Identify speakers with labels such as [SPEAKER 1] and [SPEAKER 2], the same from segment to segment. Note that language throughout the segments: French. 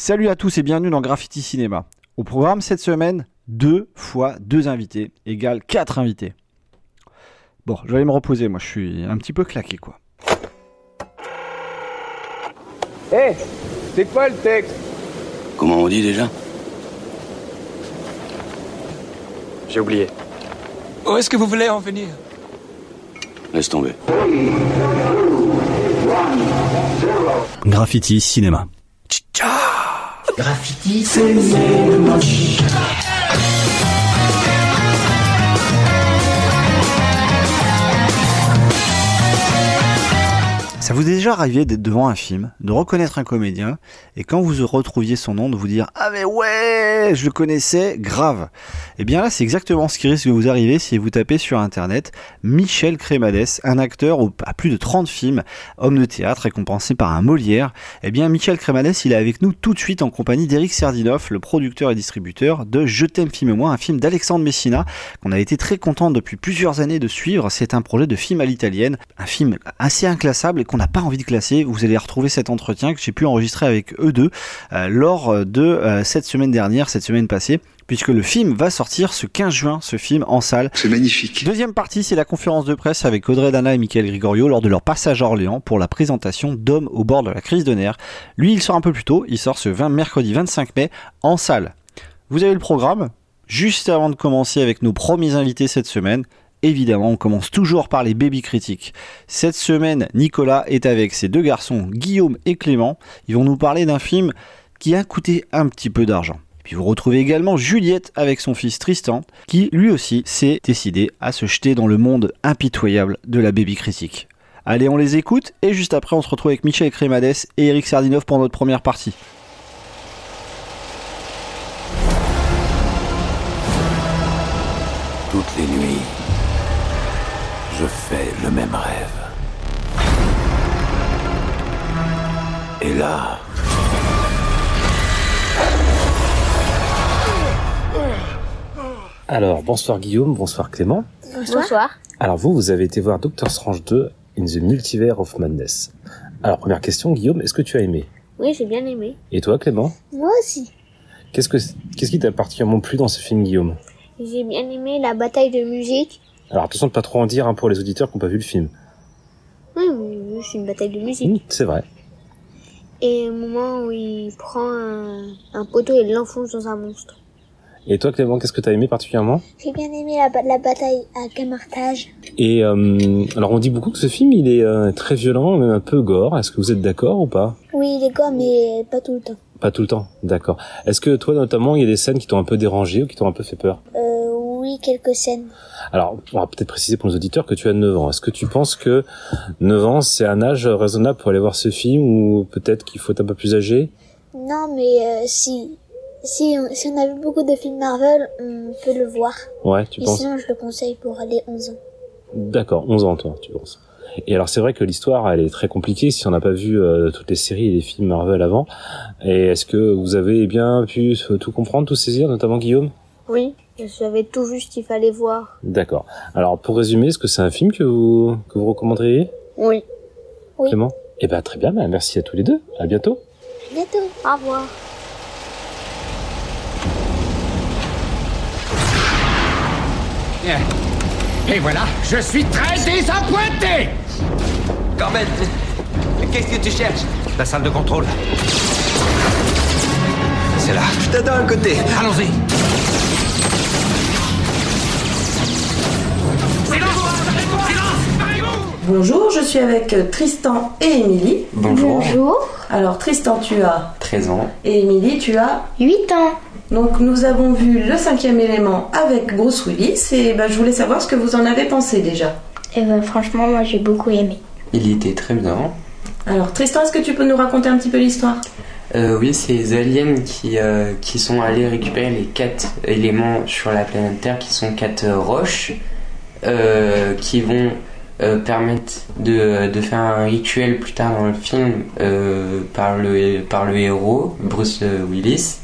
[SPEAKER 1] Salut à tous et bienvenue dans Graffiti Cinéma. Au programme cette semaine, 2 fois 2 invités égale 4 invités. Bon, je vais aller me reposer, moi je suis un petit peu claqué quoi.
[SPEAKER 2] Hé, c'est quoi le texte?
[SPEAKER 3] Comment on dit déjà?
[SPEAKER 2] J'ai oublié.
[SPEAKER 4] Où est-ce que vous voulez en venir?
[SPEAKER 3] Laisse tomber.
[SPEAKER 1] Graffiti Cinéma.
[SPEAKER 5] Graffiti,
[SPEAKER 1] Ça vous est déjà arrivé d'être devant un film, de reconnaître un comédien, et quand vous retrouviez son nom, de vous dire Ah mais ouais, je le connaissais, grave. Et bien là, c'est exactement ce qui risque de vous arriver si vous tapez sur internet Michel Crémades, un acteur à plus de 30 films, homme de théâtre récompensé par un Molière. Eh bien, Michel Crémades, il est avec nous tout de suite en compagnie d'Eric Serdinoff, le producteur et distributeur de Je t'aime film moi, un film d'Alexandre Messina qu'on a été très content depuis plusieurs années de suivre. C'est un projet de film à l'italienne, un film assez inclassable et qu'on n'a pas envie de classer. Vous allez retrouver cet entretien que j'ai pu enregistrer avec eux deux euh, lors de euh, cette semaine dernière, cette semaine passée. Puisque le film va sortir ce 15 juin, ce film en salle.
[SPEAKER 6] C'est magnifique.
[SPEAKER 1] Deuxième partie, c'est la conférence de presse avec Audrey Dana et Michael Grigorio lors de leur passage à Orléans pour la présentation d'Hommes au bord de la crise de nerfs. Lui, il sort un peu plus tôt, il sort ce 20 mercredi 25 mai en salle. Vous avez le programme. Juste avant de commencer avec nos premiers invités cette semaine, évidemment, on commence toujours par les baby critiques. Cette semaine, Nicolas est avec ses deux garçons, Guillaume et Clément. Ils vont nous parler d'un film qui a coûté un petit peu d'argent. Puis vous retrouvez également Juliette avec son fils Tristan, qui lui aussi s'est décidé à se jeter dans le monde impitoyable de la baby critique. Allez, on les écoute et juste après, on se retrouve avec Michel Crémades et Eric Sardinov pour notre première partie.
[SPEAKER 3] Toutes les nuits, je fais le même rêve. Et là,
[SPEAKER 7] Alors, bonsoir Guillaume, bonsoir Clément.
[SPEAKER 8] Bonsoir.
[SPEAKER 7] Alors vous, vous avez été voir Doctor Strange 2 in the Multiverse of Madness. Alors, première question, Guillaume, est-ce que tu as aimé?
[SPEAKER 8] Oui, j'ai bien aimé.
[SPEAKER 7] Et toi, Clément?
[SPEAKER 8] Moi aussi.
[SPEAKER 7] Qu'est-ce que qu'est-ce qui t'a particulièrement plu dans ce film, Guillaume?
[SPEAKER 8] J'ai bien aimé la bataille de musique.
[SPEAKER 7] Alors, attention de pas trop en dire hein, pour les auditeurs qui n'ont pas vu le film.
[SPEAKER 8] Oui, oui, oui, c'est une bataille de musique.
[SPEAKER 7] C'est vrai.
[SPEAKER 8] Et au moment où il prend un, un poteau et l'enfonce dans un monstre.
[SPEAKER 7] Et toi, Clément, qu'est-ce que t'as aimé particulièrement?
[SPEAKER 8] J'ai bien aimé la bataille à Camartage.
[SPEAKER 7] Et euh, alors, on dit beaucoup que ce film, il est euh, très violent, même un peu gore. Est-ce que vous êtes d'accord ou pas?
[SPEAKER 8] Oui, il est gore, mais pas tout le temps.
[SPEAKER 7] Pas tout le temps, d'accord. Est-ce que toi, notamment, il y a des scènes qui t'ont un peu dérangé ou qui t'ont un peu fait peur?
[SPEAKER 8] Euh, oui, quelques scènes.
[SPEAKER 7] Alors, on va peut-être préciser pour nos auditeurs que tu as 9 ans. Est-ce que tu penses que 9 ans, c'est un âge raisonnable pour aller voir ce film ou peut-être qu'il faut être un peu plus âgé?
[SPEAKER 8] Non, mais euh, si, si, on, si on a vu beaucoup de films Marvel, on peut le voir.
[SPEAKER 7] Ouais, tu
[SPEAKER 8] Et
[SPEAKER 7] penses?
[SPEAKER 8] sinon, je le conseille pour aller 11 ans.
[SPEAKER 7] D'accord, 11 ans toi, tu penses. Et alors c'est vrai que l'histoire, elle est très compliquée si on n'a pas vu euh, toutes les séries et les films Marvel avant. Et est-ce que vous avez bien pu tout comprendre, tout saisir, notamment Guillaume?
[SPEAKER 8] Oui, j'avais tout vu ce qu'il fallait voir.
[SPEAKER 7] D'accord. Alors pour résumer, est-ce que c'est un film que vous, que vous recommanderiez?
[SPEAKER 8] Oui. Oui.
[SPEAKER 7] Clément? Eh ben très bien, ben, merci à tous les deux. À bientôt.
[SPEAKER 8] À bientôt. Au revoir.
[SPEAKER 5] Et voilà, je suis très désappointé
[SPEAKER 4] Carmen, qu'est-ce que tu cherches?
[SPEAKER 5] La salle de contrôle.
[SPEAKER 4] C'est là. Je t'attends à côté.
[SPEAKER 5] Allons-y.
[SPEAKER 9] Bonjour, je suis avec euh, Tristan et Émilie.
[SPEAKER 10] Bonjour.
[SPEAKER 9] Alors Tristan, tu as
[SPEAKER 10] 13 ans.
[SPEAKER 9] et Émilie, tu as
[SPEAKER 8] 8 ans.
[SPEAKER 9] Donc nous avons vu le cinquième élément avec Bruce Willis et ben, je voulais savoir ce que vous en avez pensé déjà.
[SPEAKER 8] Et ben, franchement, moi j'ai beaucoup aimé.
[SPEAKER 10] Il était très bien.
[SPEAKER 9] Alors Tristan, est-ce que tu peux nous raconter un petit peu l'histoire?
[SPEAKER 10] Euh, oui, c'est les aliens qui, euh, qui sont allés récupérer les quatre éléments sur la planète Terre, qui sont quatre roches, euh, qui vont euh, permettre de, de faire un rituel plus tard dans le film euh, par, le, par le héros, Bruce Willis.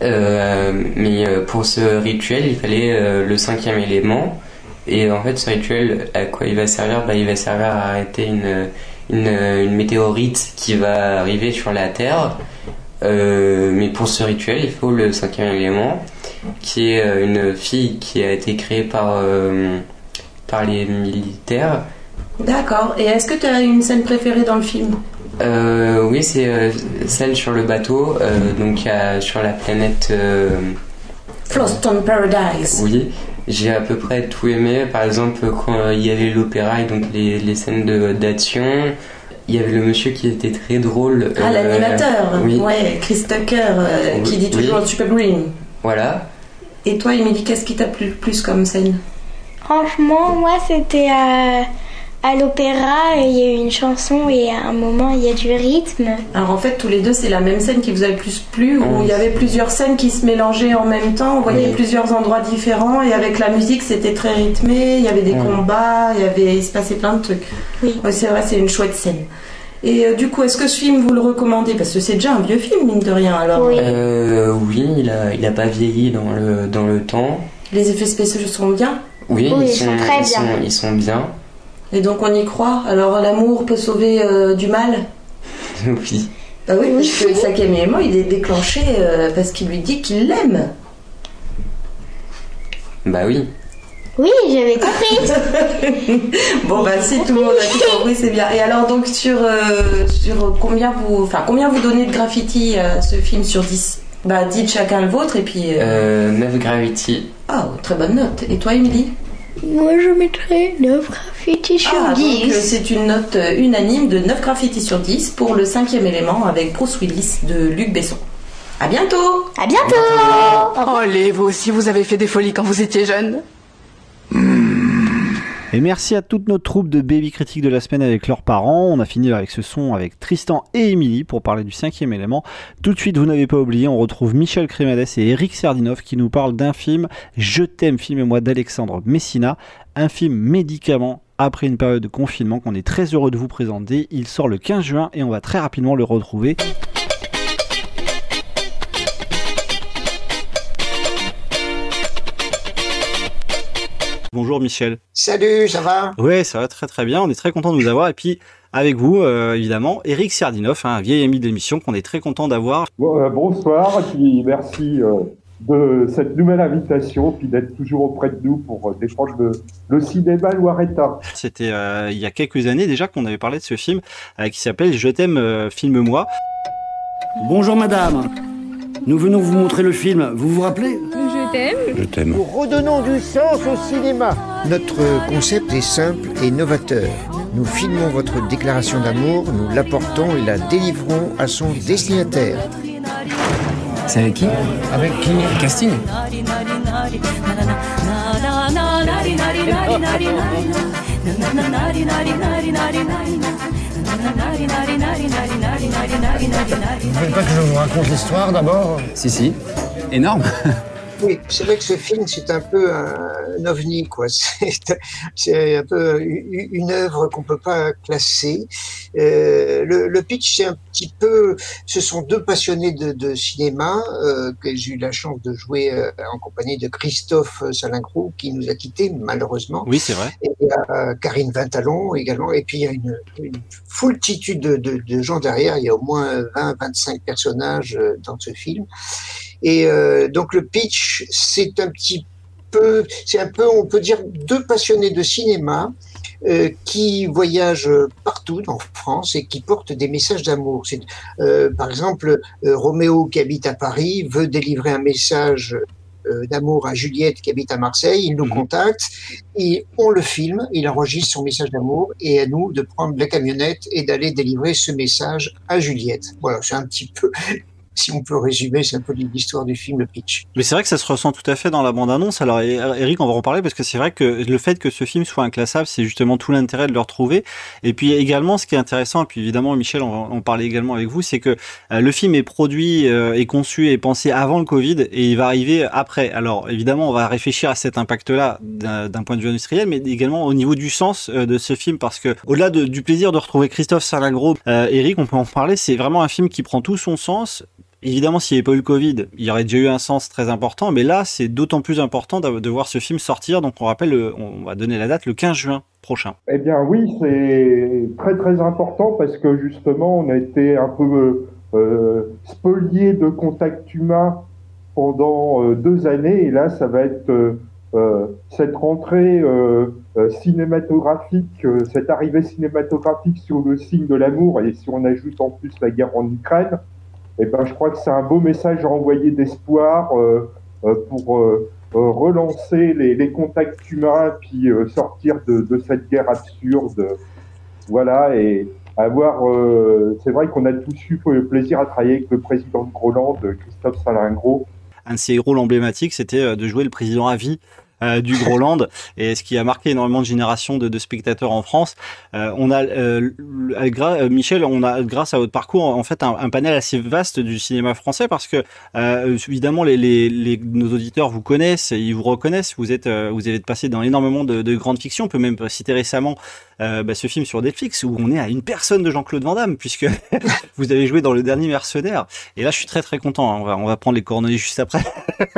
[SPEAKER 10] Euh, mais pour ce rituel, il fallait le cinquième élément. Et en fait, ce rituel, à quoi il va servir? Bah, Il va servir à arrêter une, une, une météorite qui va arriver sur la Terre. Mais pour ce rituel, il faut le cinquième élément, qui est une fille qui a été créée par, par les militaires.
[SPEAKER 9] D'accord. Et est-ce que tu as une scène préférée dans le film?
[SPEAKER 10] Euh, oui, c'est euh, celle sur le bateau, euh, donc sur la planète. euh,
[SPEAKER 9] Floston Paradise.
[SPEAKER 10] oui, j'ai à peu près tout aimé. Par exemple, quand il y avait l'opéra et donc les, les scènes de- d'action, il y avait le monsieur qui était très drôle.
[SPEAKER 9] Ah,
[SPEAKER 10] euh,
[SPEAKER 9] l'animateur.
[SPEAKER 10] Oui,
[SPEAKER 9] Ouais, Chris Tucker, euh,
[SPEAKER 10] Oui,
[SPEAKER 9] qui dit
[SPEAKER 10] oui.
[SPEAKER 9] toujours Super Green.
[SPEAKER 10] voilà.
[SPEAKER 9] Et toi, Émilie, qu'est-ce qui t'a plu le plus comme scène?
[SPEAKER 8] Franchement, moi, c'était à, l'opéra il y a eu une chanson et à un moment, il y a du rythme.
[SPEAKER 9] Alors en fait, tous les deux, c'est la même scène qui vous a le plus plu, où
[SPEAKER 10] Oui.
[SPEAKER 9] il y avait plusieurs scènes qui se mélangeaient en même temps, on voyait
[SPEAKER 10] Oui.
[SPEAKER 9] plusieurs endroits différents, et avec la musique, c'était très rythmé, il y avait des
[SPEAKER 10] Oui.
[SPEAKER 9] combats, il, y avait, il se passait plein de trucs.
[SPEAKER 8] Oui.
[SPEAKER 9] Ouais, c'est vrai, c'est une chouette scène. Et euh, du coup, est-ce que ce film, vous le recommandez? Parce que c'est déjà un vieux film, mine de rien, alors.
[SPEAKER 8] Oui.
[SPEAKER 10] Euh, oui, il a, il a pas vieilli dans le, dans le temps.
[SPEAKER 9] Les effets spéciaux sont bien,
[SPEAKER 10] Oui,
[SPEAKER 8] Oui,
[SPEAKER 10] ils,
[SPEAKER 8] ils sont très
[SPEAKER 10] ils
[SPEAKER 8] bien.
[SPEAKER 10] sont, ils sont bien.
[SPEAKER 9] Et donc on y croit. Alors l'amour peut sauver euh, du mal?
[SPEAKER 10] Oui.
[SPEAKER 9] Bah oui, parce que le cinquième élément, il est déclenché euh, parce qu'il lui dit qu'il l'aime.
[SPEAKER 10] Bah oui.
[SPEAKER 8] Oui, j'avais compris.
[SPEAKER 9] Bon bah si tout le monde a tout compris, c'est bien. Et alors donc sur euh, sur combien vous enfin combien vous donnez de graffiti à ce film sur 10 Bah dites chacun le vôtre et puis euh,
[SPEAKER 10] Euh, 9 Gravity.
[SPEAKER 9] ah très bonne note. Et toi Émilie?
[SPEAKER 8] Moi, je mettrais 9 graffitis sur
[SPEAKER 9] Ah donc
[SPEAKER 8] 10.
[SPEAKER 9] euh, c'est une note euh, unanime de 9 graffitis sur 10 pour le cinquième élément avec Bruce Willis de Luc Besson. À bientôt
[SPEAKER 8] À bientôt
[SPEAKER 6] Oh, les vous aussi, vous avez fait des folies quand vous étiez jeune
[SPEAKER 1] Et merci à toute notre troupe de baby critiques de la semaine avec leurs parents. On a fini avec ce son avec Tristan et Émilie pour parler du cinquième élément. Tout de suite, vous n'avez pas oublié, on retrouve Michel Crémades et Eric Sardinov qui nous parlent d'un film Je t'aime, film et moi d'Alexandre Messina, un film médicament après une période de confinement qu'on est très heureux de vous présenter. Il sort le 15 juin et on va très rapidement le retrouver. Bonjour Michel.
[SPEAKER 11] Salut, ça va?
[SPEAKER 1] Ouais, ça va très très bien. On est très content de vous avoir. Et puis, avec vous, euh, évidemment, Eric Sardinov, hein, un vieil ami de l'émission qu'on est très content d'avoir.
[SPEAKER 12] Bon, euh, bonsoir, et puis merci euh, de cette nouvelle invitation, puis d'être toujours auprès de nous pour euh, défendre le, le cinéma Loiretain.
[SPEAKER 1] C'était euh, il y a quelques années déjà qu'on avait parlé de ce film euh, qui s'appelle Je t'aime, euh, filme-moi.
[SPEAKER 13] Bonjour madame. Nous venons vous montrer le film. Vous vous rappelez?
[SPEAKER 14] Je t'aime.
[SPEAKER 3] Je t'aime.
[SPEAKER 11] Nous redonnons du sens au cinéma. Notre concept est simple et novateur. Nous filmons votre déclaration d'amour, nous l'apportons et la délivrons à son destinataire.
[SPEAKER 15] C'est avec qui
[SPEAKER 11] Avec qui
[SPEAKER 15] Casting
[SPEAKER 11] Vous voulez pas que je vous raconte l'histoire d'abord?
[SPEAKER 15] Si, si. Énorme.
[SPEAKER 11] Oui, c'est vrai que ce film, c'est un peu un ovni, quoi. C'est- un peu une œuvre qu'on peut pas classer. Euh, le, le pitch, c'est un petit peu, ce sont deux passionnés de, de cinéma euh, que j'ai eu la chance de jouer euh, en compagnie de Christophe Salingro, qui nous a quittés malheureusement.
[SPEAKER 1] Oui, c'est vrai.
[SPEAKER 11] Et il y a Karine Vintalon également. Et puis il y a une, une foultitude de, de, de gens derrière. Il y a au moins 20-25 personnages dans ce film. Et euh, donc le pitch, c'est un petit peu, c'est un peu, on peut dire, deux passionnés de cinéma euh, qui voyagent partout en France et qui portent des messages d'amour. Euh, par exemple, euh, Roméo qui habite à Paris veut délivrer un message d'amour à Juliette qui habite à Marseille. Il nous contacte, et on le filme, il enregistre son message d'amour et à nous de prendre la camionnette et d'aller délivrer ce message à Juliette. Voilà, c'est un petit peu si on peut résumer, c'est un peu l'histoire du film, le pitch.
[SPEAKER 1] Mais c'est vrai que ça se ressent tout à fait dans la bande-annonce. Alors, Eric, on va en parler parce que c'est vrai que le fait que ce film soit inclassable, c'est justement tout l'intérêt de le retrouver. Et puis également, ce qui est intéressant, et puis évidemment, Michel, on en également avec vous, c'est que euh, le film est produit, euh, est conçu et pensé avant le Covid et il va arriver après. Alors, évidemment, on va réfléchir à cet impact-là d'un point de vue industriel, mais également au niveau du sens euh, de ce film parce que au-delà de, du plaisir de retrouver Christophe Salingro, euh, Eric, on peut en parler, c'est vraiment un film qui prend tout son sens Évidemment, s'il n'y avait pas eu le Covid, il y aurait déjà eu un sens très important, mais là, c'est d'autant plus important de voir ce film sortir. Donc, on rappelle, on va donner la date le 15 juin prochain.
[SPEAKER 12] Eh bien, oui, c'est très très important parce que justement, on a été un peu euh, spolié de contact humain pendant euh, deux années. Et là, ça va être euh, cette rentrée cinématographique, cette arrivée cinématographique sur le signe de l'amour. Et si on ajoute en plus la guerre en Ukraine, eh ben, je crois que c'est un beau message à envoyer d'espoir pour relancer les, contacts humains, puis sortir de, cette guerre absurde. Voilà, et avoir. Euh, c'est vrai qu'on a tous eu le plaisir à travailler avec le président de Groland, Christophe Salingro.
[SPEAKER 1] Un de ses rôles emblématiques, c'était euh, de jouer le président à vie euh, du Groland et ce qui a marqué énormément de générations de, spectateurs en France. Euh, on a, euh, euh, Michel, on a grâce à votre parcours en fait un, panel assez vaste du cinéma français parce que évidemment les, nos auditeurs vous connaissent, ils vous reconnaissent. Vous êtes, vous avez passé dans énormément de, de grandes fictions. On peut même citer récemment bah, ce film sur Netflix où on est à une personne de Jean-Claude Van Damme puisque vous avez joué dans le dernier Mercenaire. Et là, je suis très très content. Hein. On va on va prendre les coordonnées juste après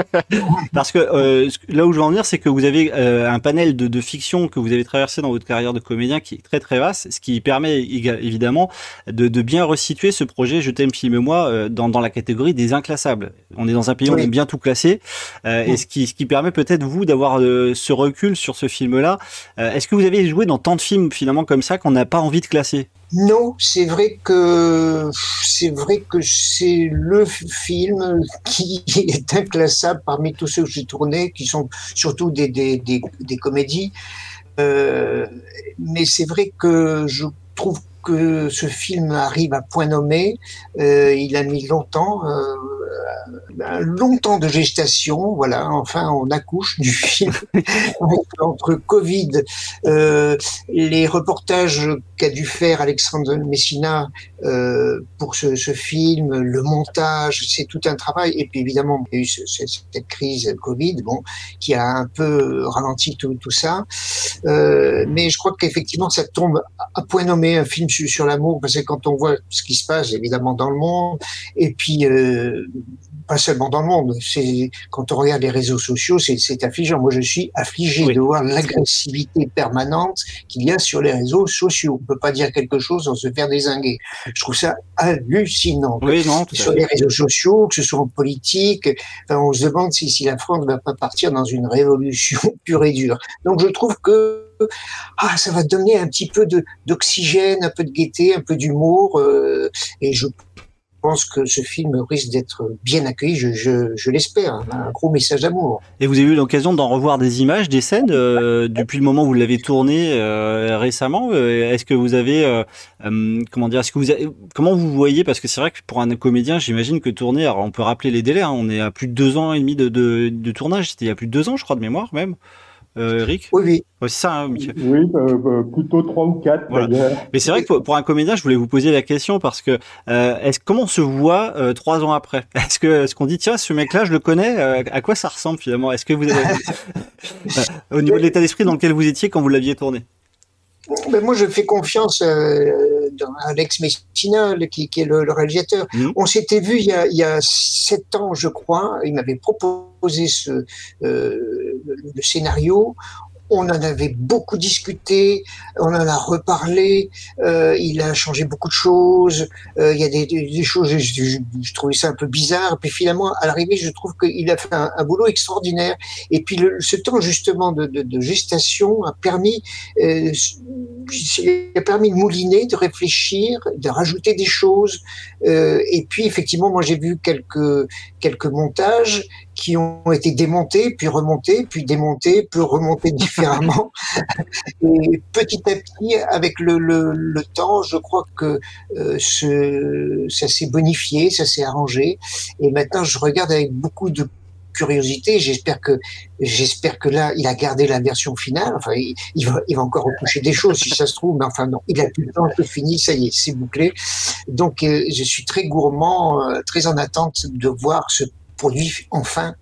[SPEAKER 1] parce que là où je veux en venir, c'est que vous avez euh, un panel de, de fiction que vous avez traversé dans votre carrière de comédien qui est très très vaste, ce qui permet évidemment de, de bien resituer ce projet Je t'aime filme moi euh, dans, dans la catégorie des inclassables. On est dans un pays où on aime bien tout classer euh, et ce qui, ce qui permet peut-être vous d'avoir ce recul sur ce film-là. Est-ce que vous avez joué dans tant de films finalement comme ça qu'on n'a pas envie de classer?
[SPEAKER 11] Non, c'est vrai que c'est vrai que c'est le film qui est inclassable parmi tous ceux que j'ai tournés, qui sont surtout des, des, des, des comédies. Euh, mais c'est vrai que je trouve que ce film arrive à point nommé. Euh, il a mis longtemps, euh, longtemps de gestation. Voilà, enfin, on accouche du film entre Covid, euh, les reportages qu'a dû faire Alexandre Messina euh, pour ce, ce, film, le montage, c'est tout un travail. Et puis évidemment, il y a eu ce, cette crise Covid, bon, qui a un peu ralenti tout, tout ça. Euh, mais je crois qu'effectivement, ça tombe à point nommé un film sur, sur l'amour, parce que quand on voit ce qui se passe évidemment dans le monde, et puis euh, pas seulement dans le monde, c'est quand on regarde les réseaux sociaux, c'est affligeant. Moi, je suis affligé oui. de voir l'agressivité permanente qu'il y a sur les réseaux sociaux. On peut pas dire quelque chose sans se faire désinguer. Je trouve ça hallucinant.
[SPEAKER 1] Oui, non,
[SPEAKER 11] sur les réseaux sociaux, que ce soit en politique, enfin, on se demande si, si la France ne va pas partir dans une révolution pure et dure. Donc, je trouve que ah, ça va donner un petit peu d'oxygène, un peu de gaieté, un peu d'humour, euh, et je pense que ce film risque d'être bien accueilli, je, je, je l'espère, un gros message d'amour.
[SPEAKER 1] Et vous avez eu l'occasion d'en revoir des images, des scènes euh, depuis le moment où vous l'avez tourné euh, récemment. Euh, est-ce que vous avez, comment dire, que vous comment vous voyez Parce que c'est vrai que pour un comédien, j'imagine que tourner, on peut rappeler les délais, hein, on est à plus de deux ans et demi de, de, de tournage. C'était il y a plus de deux ans, je crois, de mémoire même. Euh, Eric
[SPEAKER 11] Oui, oui.
[SPEAKER 1] Ouais, c'est ça, hein, Michael.
[SPEAKER 12] Oui, euh, plutôt 3 ou 4.
[SPEAKER 1] Voilà. Mais c'est vrai que pour, pour, un comédien, je voulais vous poser la question parce que euh, est-ce comment on se voit euh, trois ans après? Est-ce que est-ce qu'on dit tiens ce mec-là je le connais euh, À quoi ça ressemble finalement? Est-ce que vous avez au niveau de l'état d'esprit dans lequel vous étiez quand vous l'aviez tourné?
[SPEAKER 11] Moi, je fais confiance euh, dans Alex Messina, qui, qui est le, le réalisateur. Mmh. On s'était vu il y, a, il y a sept ans, je crois. Il m'avait proposé ce, euh, le, le scénario on en avait beaucoup discuté, on en a reparlé, euh, il a changé beaucoup de choses, euh, il y a des, des, choses, je, je, trouvais ça un peu bizarre, puis finalement, à l'arrivée, je trouve qu'il a fait un, un, boulot extraordinaire, et puis le, ce temps justement de, de, de gestation a permis, euh, a permis de mouliner, de réfléchir, de rajouter des choses, euh, et puis effectivement, moi j'ai vu quelques, quelques montages qui ont été démontés, puis remontés, puis démontés, puis remontés différemment. Et petit à petit, avec le, temps, je crois que euh, ça s'est bonifié, ça s'est arrangé. Et maintenant, je regarde avec beaucoup de curiosité. J'espère que j'espère que là, il a gardé la version finale. Enfin, il, va, encore retoucher des choses si ça se trouve, mais enfin non, il a plus le temps, c'est fini, ça y est, c'est bouclé. Donc, euh, je suis très gourmand, euh, très en attente de voir ce produit enfin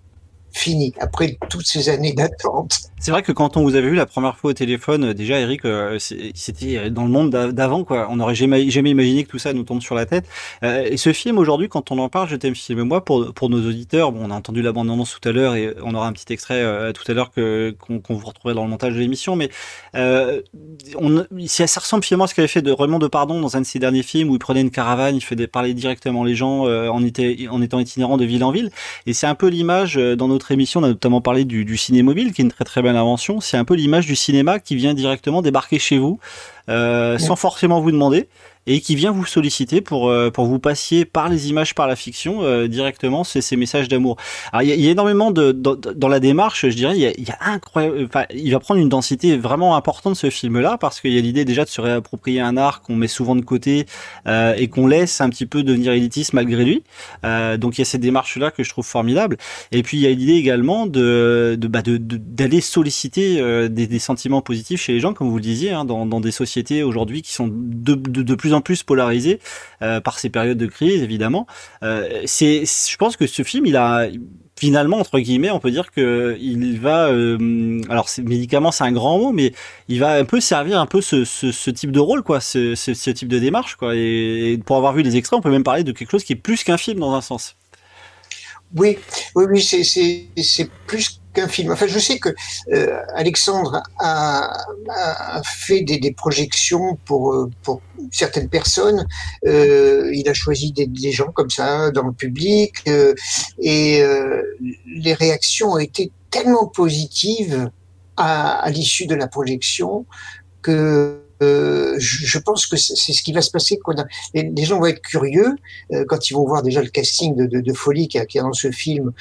[SPEAKER 11] fini après toutes ces années d'attente.
[SPEAKER 1] C'est vrai que quand on vous avait vu la première fois au téléphone, euh, déjà Eric, euh, c'était dans le monde d'a- d'avant quoi. On n'aurait jamais, imaginé que tout ça nous tombe sur la tête. Euh, et ce film aujourd'hui, quand on en parle, je t'aime film moi pour pour nos auditeurs. Bon, on a entendu la bande annonce tout à l'heure et on aura un petit extrait tout à l'heure que qu'on vous retrouverait dans le montage de l'émission. Mais euh, on, ça, ressemble finalement à ce qu'avait fait de Raymond Depardon dans un de ses derniers films où il prenait une caravane, il faisait parler directement les gens en, étant itinérant de ville en ville. Et c'est un peu l'image dans notre émission, on a notamment parlé du, du ciné-mobile, qui est une très très belle invention. C'est un peu l'image du cinéma qui vient directement débarquer chez vous, euh, sans forcément vous demander, et qui vient vous solliciter pour euh, pour vous passiez par les images, par la fiction euh, directement ces, ces messages d'amour. Alors il y, a- il y a énormément de dans, dans la démarche, je dirais, il y a, il y a incroyable, enfin, il va prendre une densité vraiment importante ce film-là parce qu'il y a l'idée déjà de se réapproprier un art qu'on met souvent de côté euh, et qu'on laisse un petit peu devenir élitiste malgré lui. Euh, donc il y a cette démarche-là que je trouve formidable. Et puis il y a l'idée également de de bah, de- d'aller solliciter des, des sentiments positifs chez les gens, comme vous le disiez, hein, dans, dans des sociétés aujourd'hui qui sont de, plus en plus polarisées euh, par ces périodes de crise, évidemment. Euh, c'est, je pense que ce film, il a finalement entre guillemets, on peut dire que il va, euh, alors c'est médicament, c'est un grand mot, mais il va un peu servir un peu ce, type de rôle, quoi, ce, ce, type de démarche, quoi. Et, pour avoir vu les extraits, on peut même parler de quelque chose qui est plus qu'un film dans un sens.
[SPEAKER 11] Oui, oui, oui, c'est plus qu'un film. Enfin, je sais que euh, Alexandre a, fait des, projections pour, euh, pour certaines personnes. Euh, il a choisi des, gens comme ça dans le public et les réactions ont été tellement positives à, l'issue de la projection que je, pense que c'est ce qui va se passer. Les, gens vont être curieux quand ils vont voir déjà le casting de, folie qu'il y a dans ce film.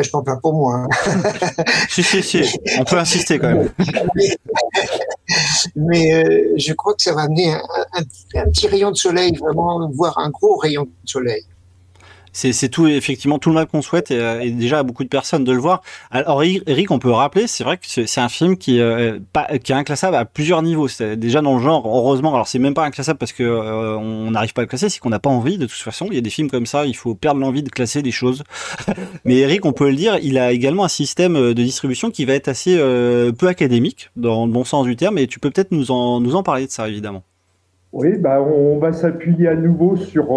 [SPEAKER 11] Enfin, je m'en plains pour moi. hein.
[SPEAKER 1] si, si, si, on peut insister quand même.
[SPEAKER 11] Mais euh, je crois que ça va amener un, un- un petit rayon de soleil, vraiment, voire un gros rayon de soleil.
[SPEAKER 1] C'est, tout, effectivement, tout le mal qu'on souhaite et, euh, et déjà à beaucoup de personnes de le voir. Alors, Eric, on peut rappeler, c'est vrai que c'est, un film qui, euh, qui est inclassable à plusieurs niveaux. C'est déjà dans le genre, heureusement, alors c'est même pas inclassable parce que euh, on n'arrive pas à le classer, c'est qu'on n'a pas envie. De toute façon, il y a des films comme ça, il faut perdre l'envie de classer des choses. Mais Eric, on peut le dire, il a également un système de distribution qui va être assez peu académique, dans le bon sens du terme. Et tu peux peut-être nous en, nous en parler de ça, évidemment.
[SPEAKER 12] Oui, bah, on va s'appuyer à nouveau sur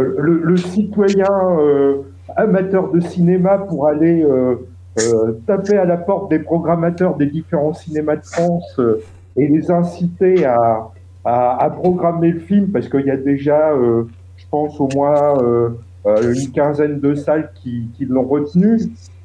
[SPEAKER 12] le, le citoyen euh, amateur de cinéma pour aller euh, euh, taper à la porte des programmateurs des différents cinémas de France euh, et les inciter à, à, programmer le film parce qu'il y a déjà, euh, je pense, au moins euh, euh, une quinzaine de salles qui, qui l'ont retenu.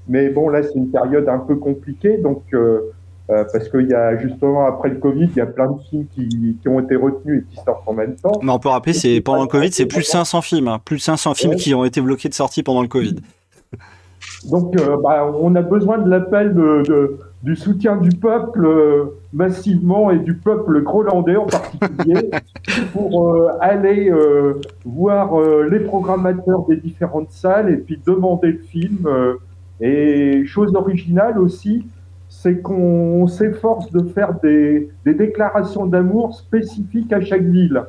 [SPEAKER 12] Mais bon, là, c'est une période un peu compliquée, donc euh, euh, parce qu'il y a justement après le Covid, il y a plein de films qui, qui ont été retenus et qui sortent en même temps.
[SPEAKER 1] Mais on peut rappeler, c'est pendant le Covid, c'est plus de 500 films, hein, plus de 500 films qui ont été bloqués de sortie pendant le Covid.
[SPEAKER 12] Donc, euh, bah, on a besoin de l'appel de, de- du soutien du peuple euh, massivement et du peuple grolandais en particulier pour aller voir les programmateurs des différentes salles et puis demander le film. et chose originale aussi, c'est qu'on s'efforce de faire des, des déclarations d'amour spécifiques à chaque ville.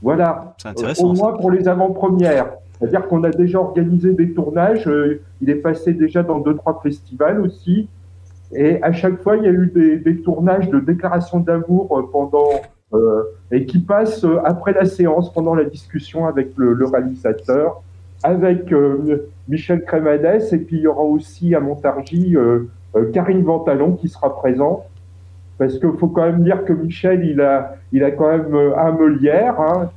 [SPEAKER 12] Voilà.
[SPEAKER 1] C'est intéressant,
[SPEAKER 12] Au moins pour les avant-premières. C'est-à-dire qu'on a déjà organisé des tournages. euh, il est passé déjà dans deux, trois festivals aussi. Et à chaque fois, il y a eu des, des tournages de déclarations d'amour euh, pendant euh, et qui passent après la séance, pendant la discussion avec le, le réalisateur, avec euh, Michel Crémades. Et puis il y aura aussi à Montargis euh, Karine Ventalon qui sera présente. Parce qu'il faut quand même dire que Michel, il a, il a quand même euh, un Meulière. Hein,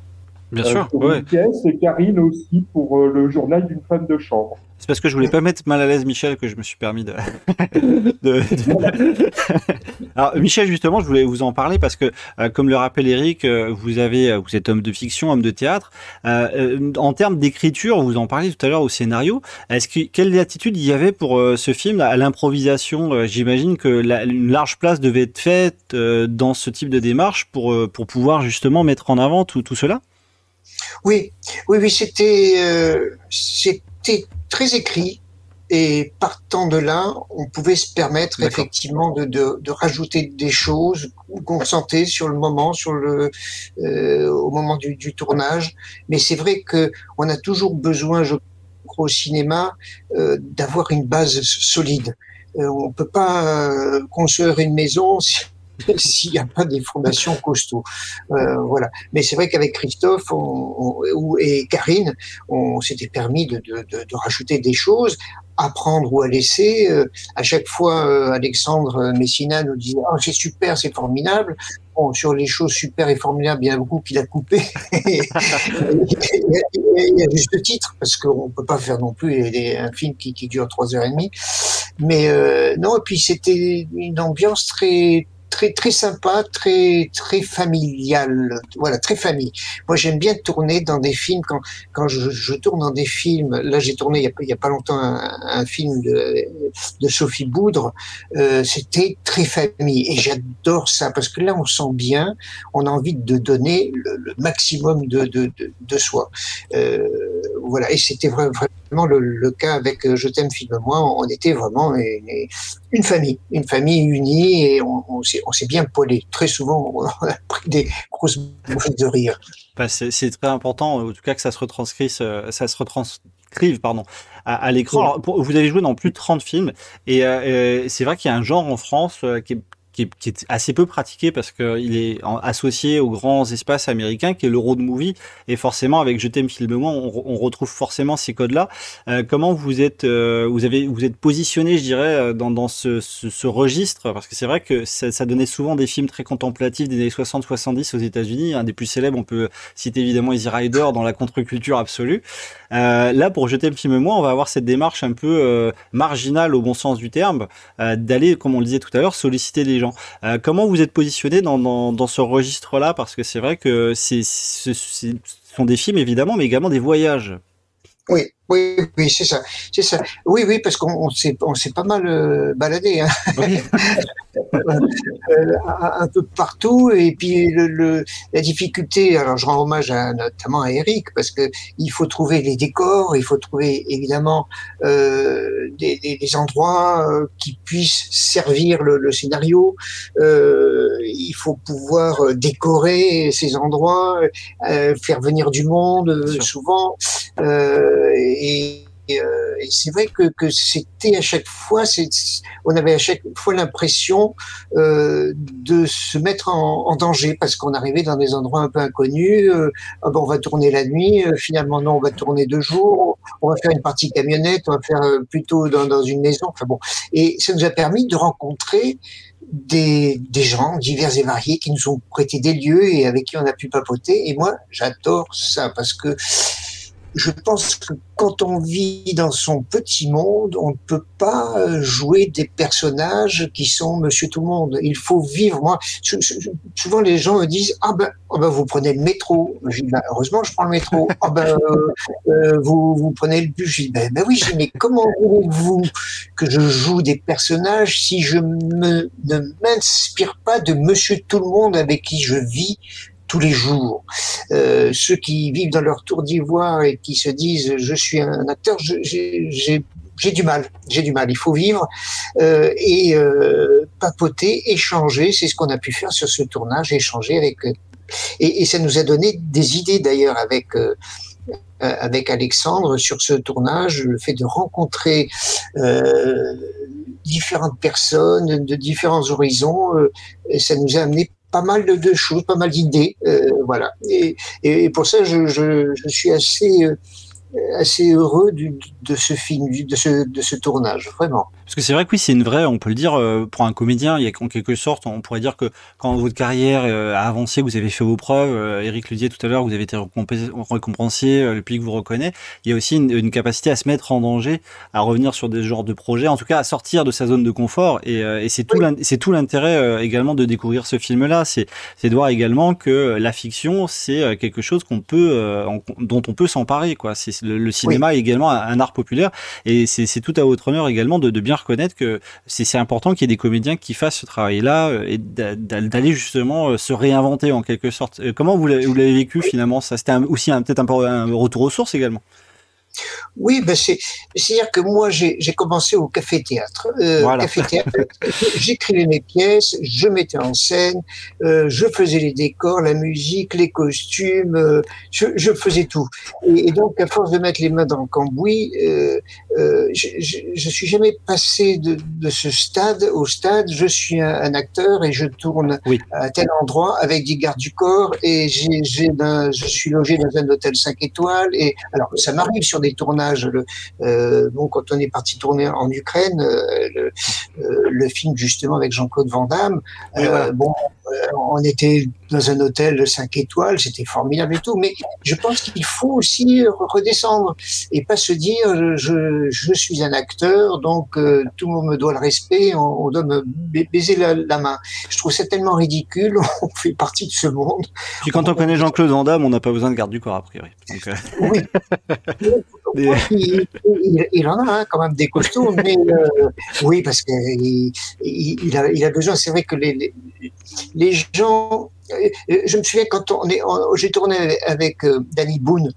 [SPEAKER 1] Bien
[SPEAKER 12] euh,
[SPEAKER 1] sûr,
[SPEAKER 12] pour
[SPEAKER 1] ouais.
[SPEAKER 12] pièce, et Karine aussi pour euh, le journal d'une femme de chambre.
[SPEAKER 1] C'est parce que je voulais pas mettre mal à l'aise Michel que je me suis permis de. de- de- Alors Michel, justement, je voulais vous en parler parce que, euh, comme le rappelle Eric, vous avez, vous êtes homme de fiction, homme de théâtre. En termes d'écriture, vous en parliez tout à l'heure au scénario. Est-ce que quelle attitude il y avait pour ce film à l'improvisation J'imagine que la- une large place devait être faite dans ce type de démarche pour pour pouvoir justement mettre en avant tout tout cela?
[SPEAKER 11] Oui, oui, oui, c'était euh, c'était très écrit. Et partant de là, on pouvait se permettre effectivement de, de, de rajouter des choses qu'on sentait sur le moment, sur le euh, au moment du, du tournage. Mais c'est vrai que on a toujours besoin, je crois, au cinéma, euh, d'avoir une base solide. Euh, on peut pas euh, construire une maison si s'il n'y a pas des fondations costauds. Euh, voilà. Mais c'est vrai qu'avec Christophe on, on, et Karine, on s'était permis de, de, de, de, rajouter des choses, à prendre ou à laisser. Euh, à chaque fois, euh, Alexandre Messina nous disait oh, c'est super, c'est formidable. Bon, sur les choses super et formidables, il y a beaucoup qu'il a coupé. et, à juste titre, parce qu'on peut pas faire non plus un film qui, qui dure trois heures et demie. Mais euh, non, et puis c'était une ambiance très très très sympa, très très familial, voilà, très famille. Moi, j'aime bien tourner dans des films quand quand je, je tourne dans des films. Là, j'ai tourné il y a, il y a pas longtemps un, un, film de, de Sophie Boudre. Euh, C'était très famille et j'adore ça parce que là, on sent bien, on a envie de donner le, le maximum de de, de, soi. Euh, voilà, et c'était vraiment le, le, cas avec euh, Je t'aime, filme-moi. On était vraiment une, une, famille, une famille unie et on, on s'est bien poilé. Très souvent, on a pris des grosses bouffées de rire.
[SPEAKER 1] Bah c'est très important, en tout cas, que ça se retranscrive, ça se pardon, à, l'écran. Vous avez joué dans plus de 30 films et euh, c'est vrai qu'il y a un genre en France euh, qui est qui est, qui est, assez peu pratiqué parce qu'il est associé aux grands espaces américains, qui est le road movie. Et forcément, avec Je t'aime, filme-moi, on, on, retrouve forcément ces codes-là. Euh, comment vous êtes, euh, vous avez, vous êtes positionné, je dirais, euh, dans, dans ce, ce, ce registre? Parce que c'est vrai que ça, ça, donnait souvent des films très contemplatifs des années 60-70 aux États-Unis. Un des plus célèbres, on peut citer évidemment Easy Rider dans la contre-culture absolue. Euh, là, pour Je t'aime, filme-moi, on va avoir cette démarche un peu euh, marginale au bon sens du terme, euh, d'aller, comme on le disait tout à l'heure, solliciter les gens. Euh, comment vous êtes positionné dans, dans, dans ce registre-là? Parce que c'est vrai que c'est, ce sont des films évidemment, mais également des voyages.
[SPEAKER 11] Oui, oui, oui, c'est ça, c'est ça. Oui, oui, parce qu'on s'est, on s'est pas mal euh, baladé, hein. oui. euh, un peu partout. Et puis le, le, la difficulté. Alors, je rends hommage à, notamment à Eric parce que il faut trouver les décors, il faut trouver évidemment euh, des, des, des, endroits euh, qui puissent servir le, le scénario. Euh, il faut pouvoir décorer ces endroits, faire venir du monde souvent. Et, et, euh, c'est vrai que, que c'était à chaque fois, on avait à chaque fois l'impression euh, de se mettre en, en danger parce qu'on arrivait dans des endroits un peu inconnus. Euh, ah ben on va tourner la nuit, euh, finalement non, on va tourner deux jours. On va faire une partie camionnette, on va faire euh, plutôt dans, dans une maison. Enfin bon, et ça nous a permis de rencontrer des, des gens divers et variés qui nous ont prêté des lieux et avec qui on a pu papoter. Et moi, j'adore ça parce que je pense que quand on vit dans son petit monde, on ne peut pas jouer des personnages qui sont Monsieur Tout le Monde. Il faut vivre. Moi, souvent les gens me disent ah ben, oh ben vous prenez le métro. Je dis, ben, heureusement je prends le métro. Ah ben euh, euh, vous vous prenez le bus. Je dis ben, ben oui. Je dis, mais comment voulez-vous que je joue des personnages si je me, ne m'inspire pas de Monsieur Tout le Monde avec qui je vis tous les jours. Euh, ceux qui vivent dans leur tour d'ivoire et qui se disent je suis un acteur, j'ai du mal, j'ai du mal. Il faut vivre euh, et euh, papoter, échanger. C'est ce qu'on a pu faire sur ce tournage, échanger avec. Et, et ça nous a donné des idées d'ailleurs avec. Euh, avec Alexandre sur ce tournage, le fait de rencontrer euh, différentes personnes de différents horizons, euh, ça nous a amené pas mal de, choses, pas mal d'idées, euh, voilà. Et, pour ça, je, suis assez euh, assez heureux de ce film, de ce, de ce tournage, vraiment.
[SPEAKER 1] Parce que c'est vrai que oui, c'est une vraie, on peut le dire, euh, pour un comédien, il y a en quelque sorte, on pourrait dire que quand votre carrière euh, a avancé, vous avez fait vos preuves, euh, Eric le disait tout à l'heure, vous avez été récompensé, le public vous reconnaît, il y a aussi une, une, capacité à se mettre en danger, à revenir sur des genres de projets, en tout cas à sortir de sa zone de confort, et, et c'est tout, oui. c'est tout l'intérêt également de découvrir ce film-là, c'est de voir également que la fiction, c'est quelque chose qu'on peut, dont on peut s'emparer, quoi. Le, le, cinéma oui. est également un, un, art populaire, et c'est tout à votre honneur également de, de bien reconnaître que c'est important qu'il y ait des comédiens qui fassent ce travail-là euh, et d'aller justement euh, se réinventer en quelque sorte. Euh, comment vous l'avez vécu finalement Ça, c'était aussi peut-être un, un, retour aux sources également.
[SPEAKER 11] Oui, ben c'est, c'est-à-dire que moi, j'ai, commencé au café-théâtre. Euh,
[SPEAKER 1] Voilà.
[SPEAKER 11] café-théâtre, j'écrivais mes pièces, je mettais en scène, euh, je faisais les décors, la musique, les costumes, euh, je, je faisais tout. Et, et donc, à force de mettre les mains dans le cambouis, je, je, je suis jamais passé de, de ce stade au stade. Je suis un, un acteur et je tourne à tel endroit avec des gardes du corps et j'ai, d'un- je suis logé dans un hôtel 5 étoiles. Et alors, ça m'arrive sur des tournages. Le, euh, bon, quand on est parti tourner en Ukraine, euh, le, euh, le film justement avec Jean-Claude Van Damme, bon, on était dans un hôtel de 5 étoiles, c'était formidable et tout, mais je pense qu'il faut aussi re- redescendre et pas se dire je, je, suis un acteur, donc euh, tout le monde me doit le respect, on, on doit me ba- baiser la, la main. Je trouve ça tellement ridicule, on fait partie de ce monde.
[SPEAKER 1] Puis quand on connaît Jean-Claude Van Damme, on n'a pas besoin de garde du corps, a priori. Donc, euh,
[SPEAKER 11] Oui.
[SPEAKER 1] des-
[SPEAKER 11] il, il- il en a hein, quand même des costauds, mais euh, oui, parce qu'il il, il a, il a besoin. C'est vrai que les, les, les gens. Euh, euh, Je me souviens quand on est, j'ai tourné avec euh, Danny Boone.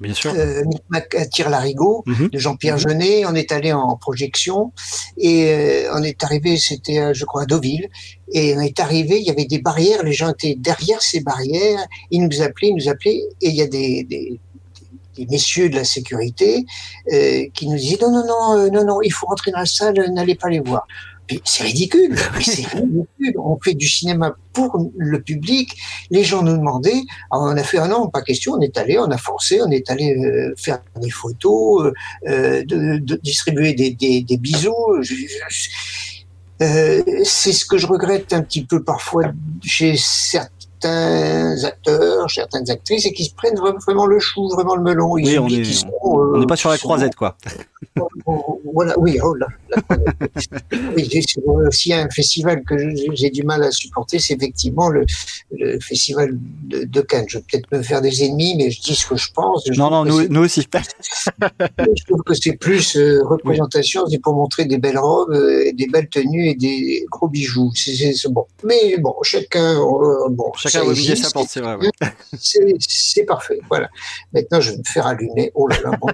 [SPEAKER 1] Bien sûr.
[SPEAKER 11] Euh, Micmac à Tire-Larigot
[SPEAKER 1] Mhm.
[SPEAKER 11] de Jean-Pierre Jeunet. On est allé en projection et euh, on est arrivé, c'était je crois à Deauville, et on est arrivé, il y avait des barrières, les gens étaient derrière ces barrières, ils nous appelaient, ils nous appelaient, et il y a des, des, des messieurs de la sécurité euh, qui nous disaient non non non euh, non non, il faut rentrer dans la salle, n'allez pas les voir. C'est ridicule, mais c'est ridicule. On fait du cinéma pour le public. Les gens nous demandaient. Alors on a fait un an, pas question. On est allé, on a forcé, on est allé euh, faire des photos, euh, euh, de, de distribuer des, des, des bisous. Je- je- euh, c'est ce que je regrette un petit peu parfois chez certains acteurs, certaines actrices, et qui se prennent vraiment, le chou, vraiment le melon. Ils
[SPEAKER 1] Oui, on
[SPEAKER 11] euh,
[SPEAKER 1] n'est pas sur la croisette, quoi.
[SPEAKER 11] voilà, oui, oh là, là. oui, aussi un festival que j'ai- du mal à supporter, c'est effectivement le, le festival de, de Cannes. Je vais peut-être me faire des ennemis, mais je dis ce que je pense. Je
[SPEAKER 1] Non, non, nous, aussi.
[SPEAKER 11] je trouve que c'est plus euh, représentation, c'est pour montrer des belles robes, euh, des belles tenues et des gros bijoux. C'est bon. Mais bon, chacun, euh, bon,
[SPEAKER 1] Chacun va
[SPEAKER 11] existe.
[SPEAKER 1] sa porte, c'est vrai. ouais.
[SPEAKER 11] C'est parfait. Voilà. Maintenant, je vais me faire allumer. Oh là là, bon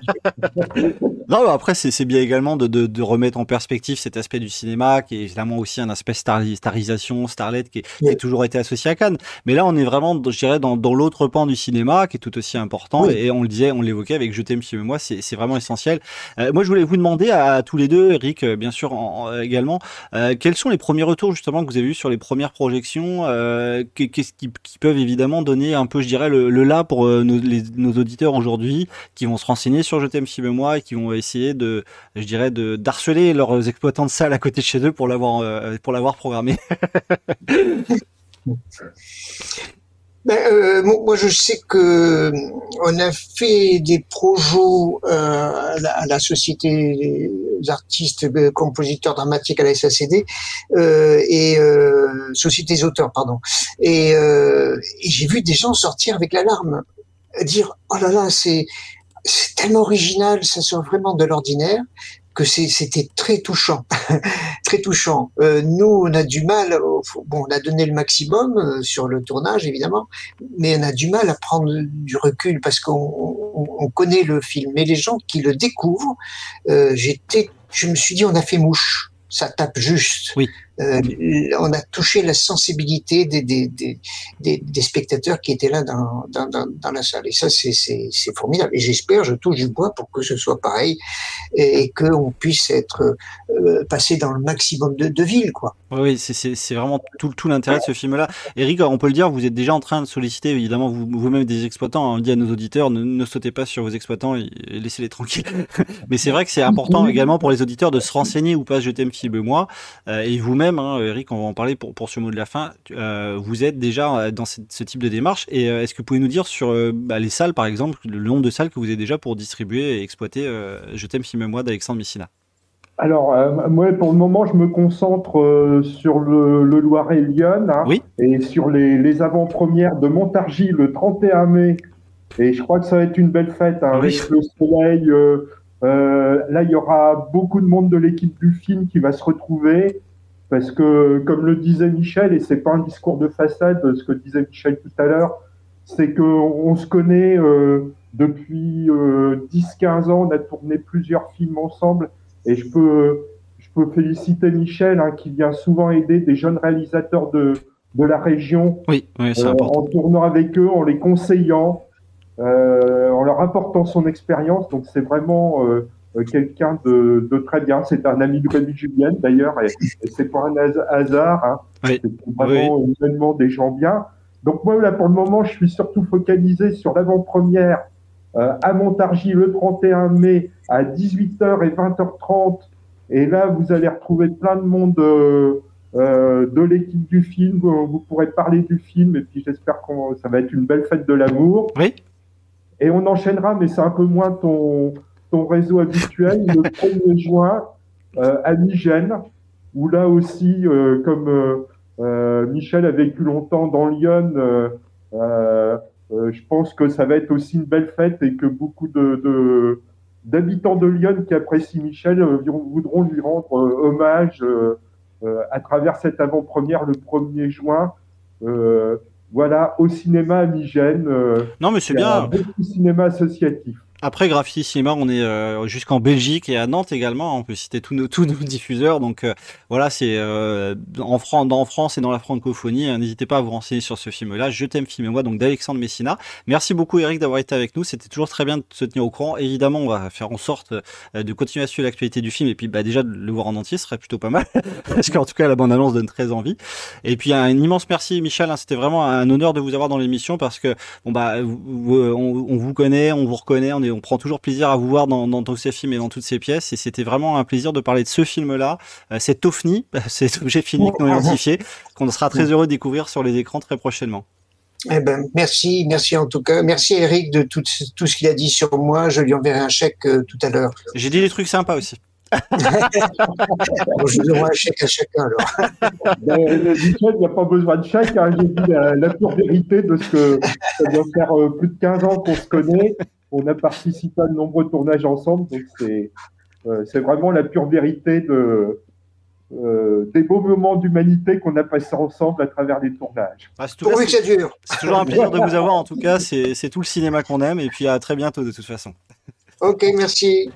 [SPEAKER 11] Dieu.
[SPEAKER 1] Non, mais après, c'est bien également de, de, de remettre en perspective cet aspect du cinéma, qui est évidemment aussi un aspect star, starisation, starlet, qui, est- qui a toujours été associé à Cannes. Mais là, on est vraiment, je dirais, dans, dans l'autre pan du cinéma, qui est tout aussi important.
[SPEAKER 11] Oui.
[SPEAKER 1] Et on le disait, on l'évoquait avec Je t'aime, film et moi, c'est vraiment essentiel. Euh, moi, je voulais vous demander à, à tous les deux, Eric, euh, bien sûr, en- en- également, euh, quels sont les premiers retours, justement, que vous avez eu sur les premières projections, euh, qu'est-ce qui, qui peuvent évidemment donner un peu, je dirais, le, le là pour euh, nos, les- nos auditeurs aujourd'hui, qui vont se renseigner sur Je t'aime, et moi, et qui vont essayer de, je dirais, de d'harceler leurs exploitants de salles à côté de chez eux pour l'avoir euh, pour l'avoir programmé.
[SPEAKER 11] Ben, euh, mo- moi, je sais que euh, on a fait des projets à, la, Société des artistes, compositeurs dramatiques à la SACD et Société des auteurs, pardon. Et j'ai vu des gens sortir avec l'alarme, dire oh là là, c'est c'est tellement original, ça sort vraiment de l'ordinaire que c'était très touchant, très touchant. Euh, nous, on a du mal, bon, on a donné le maximum euh, sur le tournage, évidemment, mais on a du mal à prendre du recul parce qu'on on, on connaît le film. Mais les gens qui le découvrent, euh, j'étais, je me suis dit, on a fait mouche. Ça tape juste.
[SPEAKER 1] Oui.
[SPEAKER 11] Euh, on a touché la sensibilité des, des, des, des, des spectateurs qui étaient là dans, dans, dans, dans la salle. Et ça, c'est formidable. Et j'espère, je touche du bois pour que ce soit pareil et, et qu'on puisse être euh, passé dans le maximum de, de villes, quoi.
[SPEAKER 1] Oui, oui, c'est- vraiment tout, tout l'intérêt de ce film-là. Eric, on peut le dire, vous êtes déjà en train de solliciter évidemment vous- vous-même des exploitants. On dit à nos auditeurs, ne, ne sautez pas sur vos exploitants et, et laissez-les tranquilles. Mais c'est vrai que c'est important également pour les auditeurs de se renseigner ou pas Je t'aime, film et moi. Euh, et vous-même, hein, Eric, on va en parler pour, pour ce mot de la fin. Euh, vous êtes déjà euh, dans ce, ce type de démarche. Et euh, est-ce que vous pouvez nous dire sur euh, bah, les salles, par exemple, le nombre de salles que vous avez déjà pour distribuer et exploiter Je t'aime, film et moi d'Alexandre Messina
[SPEAKER 12] Alors, euh, moi, pour le moment, je me concentre euh, sur le, le Loiret-Lyon hein, et sur les, les avant-premières de Montargis le 31 mai. Et je crois que ça va être une belle fête hein, avec le soleil. euh, là, il y aura beaucoup de monde de l'équipe du film qui va se retrouver parce que, comme le disait Michel, et c'est pas un discours de façade, ce que disait Michel tout à l'heure, c'est qu'on on se connaît euh, depuis 10-15 ans, on a tourné plusieurs films ensemble et je peux, je peux féliciter Michel hein, qui vient souvent aider des jeunes réalisateurs de, de la région
[SPEAKER 1] oui, oui,
[SPEAKER 12] euh, en tournant avec eux, en les conseillant, euh, en leur apportant son expérience. Donc c'est vraiment euh, quelqu'un de, de, très bien. C'est un ami de Rémi Julienne d'ailleurs, et, et c'est pas un hasard. Hein.
[SPEAKER 1] Oui.
[SPEAKER 12] C'est vraiment humainement des gens bien. Donc moi là pour le moment, je suis surtout focalisé sur l'avant-première euh, à Montargis le 31 mai à 18h et 20h30. Et là, vous allez retrouver plein de monde euh, euh, de l'équipe du film. Vous pourrez parler du film et puis j'espère que ça va être une belle fête de l'amour.
[SPEAKER 1] Oui.
[SPEAKER 12] Et on enchaînera, mais c'est un peu moins ton, ton réseau habituel, le 1er juin euh, à Migène, où là aussi, euh, comme euh, Michel a vécu longtemps dans Lyon, je pense que ça va être aussi une belle fête et que beaucoup de, d'habitants de Lyon qui apprécient Michel voudront lui rendre hommage à travers cette avant-première le 1er juin. Voilà, au cinéma à Migène. Euh,
[SPEAKER 1] non, mais c'est bien.
[SPEAKER 12] Un cinéma associatif.
[SPEAKER 1] Après Graffiti Cinéma, on est euh, jusqu'en Belgique et à Nantes également. On peut citer tous nos, tous nos diffuseurs. Donc euh, voilà, c'est euh, en, Fran en France et dans la francophonie. N'hésitez pas à vous renseigner sur ce film-là. Je t'aime, film et moi, donc d'Alexandre Messina. Merci beaucoup Eric d'avoir été avec nous. C'était toujours très bien de se tenir au courant. Évidemment, on va faire en sorte de continuer à suivre l'actualité du film et puis bah, déjà de le voir en entier, serait plutôt pas mal. Parce qu'en tout cas, la bande-annonce donne très envie. Et puis un immense merci Michel. Hein, C'était vraiment un honneur de vous avoir dans l'émission parce que bah vous, on, vous connaît, on vous reconnaît, on, est, on prend toujours plaisir à vous voir dans, dans, tous ces films et dans toutes ces pièces. Et c'était vraiment un plaisir de parler de ce film-là, euh, cet OVNI, cet objet physique non identifié, qu'on sera très heureux de découvrir sur les écrans très prochainement.
[SPEAKER 11] Eh ben, merci, merci en tout cas. Merci Eric de tout, tout ce qu'il a dit sur moi. Je lui enverrai un chèque euh, tout à l'heure.
[SPEAKER 1] J'ai dit des trucs sympas aussi.
[SPEAKER 11] bon, je vous envoie un chèque à chacun alors.
[SPEAKER 12] Ben, Michel, il n'y a pas besoin de chèque. Hein. J'ai dit la, la, pure vérité de ce que ça doit faire euh, plus de 15 ans qu'on se connaît. On a participé à de nombreux tournages ensemble. Donc c'est euh, vraiment la pure vérité de, euh, des beaux moments d'humanité qu'on a passés ensemble à travers les tournages.
[SPEAKER 11] Ah, c'est toujours,
[SPEAKER 1] toujours un plaisir de vous avoir en tout cas, c'est tout le cinéma qu'on aime et puis à très bientôt de toute façon.
[SPEAKER 11] Ok, merci.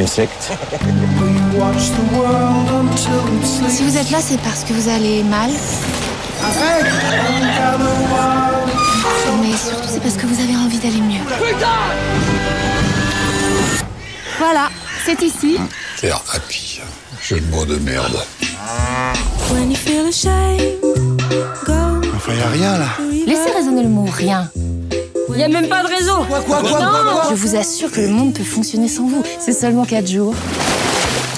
[SPEAKER 3] Une secte.
[SPEAKER 14] Si vous êtes là, c'est parce que vous allez mal. Mais surtout, c'est parce que vous avez envie d'aller mieux. Voilà, c'est ici.
[SPEAKER 16] Faire happy. Jeu de mots de merde. Enfin, y a rien là.
[SPEAKER 14] Laissez résonner le mot rien.
[SPEAKER 17] Il n'y a même pas de réseau.
[SPEAKER 16] Quoi, quoi, quoi,
[SPEAKER 17] Non.
[SPEAKER 16] quoi, quoi
[SPEAKER 14] Je vous assure que le monde peut fonctionner sans vous. C'est seulement 4 jours.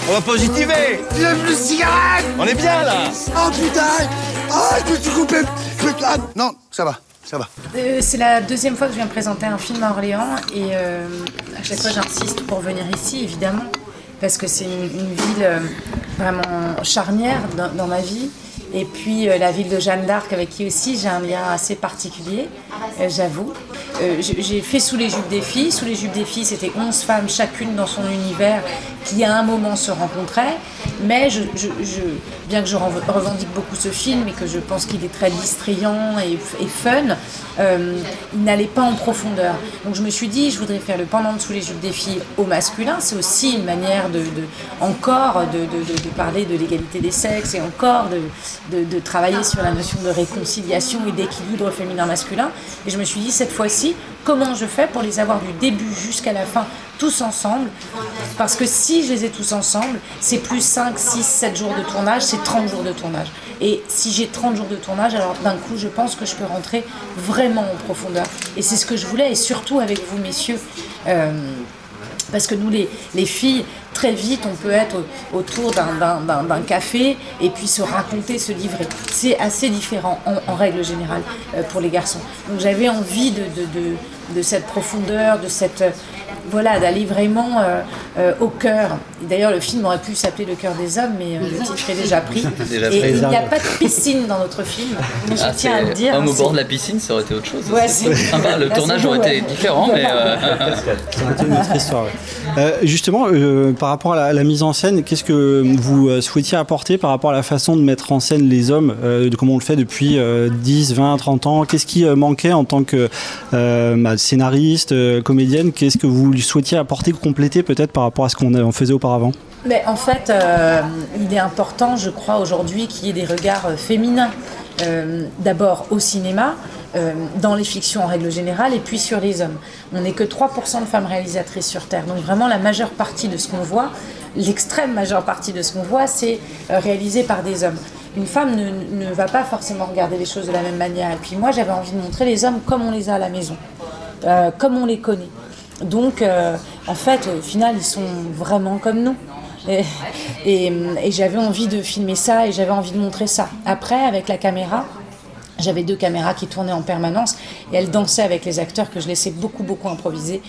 [SPEAKER 16] On va positiver Viens plus de cigarette On est bien là Oh putain Oh, je me suis coupé Putain Non, ça va, ça va.
[SPEAKER 18] Euh, c'est la deuxième fois que je viens présenter un film à Orléans et euh, à chaque fois j'insiste pour venir ici évidemment parce que c'est une, une ville euh, vraiment charnière dans, dans ma vie et puis euh, la ville de Jeanne d'Arc avec qui aussi j'ai un lien assez particulier, euh, j'avoue. Euh, j'ai fait Sous les jupes des filles. Sous les jupes des filles, c'était 11 femmes chacune dans son univers qui à un moment se rencontraient. Mais bien que je revendique beaucoup ce film et que je pense qu'il est très distrayant et, fun, euh, il n'allait pas en profondeur. Donc je me suis dit, je voudrais faire le pendant de Sous les jupes des filles au masculin. C'est aussi une manière de, encore de, de- parler de l'égalité des sexes et encore de travailler sur la notion de réconciliation et d'équilibre féminin-masculin. Et je me suis dit, cette fois-ci, comment je fais pour les avoir du début jusqu'à la fin tous ensemble Parce que si je les ai tous ensemble, c'est plus 5, 6, 7 jours de tournage, c'est 30 jours de tournage. Et si j'ai 30 jours de tournage, alors d'un coup, je pense que je peux rentrer vraiment en profondeur. Et c'est ce que je voulais, et surtout avec vous, messieurs. Euh, parce que nous, les, les filles, très vite, on peut être au- autour d'un- café et puis se raconter, se livrer. C'est assez différent en, règle générale euh, pour les garçons. Donc j'avais envie de, cette profondeur, de cette... euh, voilà, d'aller vraiment euh, au cœur. Et D'ailleurs, le film aurait pu s'appeler Le cœur des hommes, mais euh, le titre est déjà pris.
[SPEAKER 19] Déjà
[SPEAKER 18] et il n'y a pas de piscine dans notre film. Mais je
[SPEAKER 19] Ah,
[SPEAKER 18] tiens à le dire.
[SPEAKER 19] Homme au bord de la piscine, ça aurait été autre chose.
[SPEAKER 18] Ouais,
[SPEAKER 19] le
[SPEAKER 18] Là,
[SPEAKER 19] tournage aurait été différent, mais. euh,
[SPEAKER 1] C'était une autre histoire. ouais. Euh, justement, euh, par rapport à la, mise en scène, qu'est-ce que vous souhaitiez apporter par rapport à la façon de mettre en scène les hommes, euh, de comment on le fait depuis euh, 10, 20, 30 ans? Qu'est-ce qui manquait en tant que euh, bah, scénariste, comédienne? Qu'est-ce que vous souhaitiez apporter, compléter peut-être par rapport à ce qu'on faisait auparavant?
[SPEAKER 18] Mais en fait, euh, il est important, je crois, aujourd'hui qu'il y ait des regards euh, féminins. Euh, D'abord au cinéma, dans les fictions en règle générale, et puis sur les hommes. On n'est que 3% de femmes réalisatrices sur Terre. Donc vraiment, la majeure partie de ce qu'on voit, l'extrême majeure partie de ce qu'on voit, c'est réalisé par des hommes. Une femme ne, ne va pas forcément regarder les choses de la même manière. Et puis moi, j'avais envie de montrer les hommes comme on les a à la maison, comme on les connaît. Donc, euh, en fait, au final, ils sont vraiment comme nous. Et, j'avais envie de filmer ça et j'avais envie de montrer ça. Après, avec la caméra, j'avais deux caméras qui tournaient en permanence et elles dansaient avec les acteurs que je laissais beaucoup, beaucoup improviser.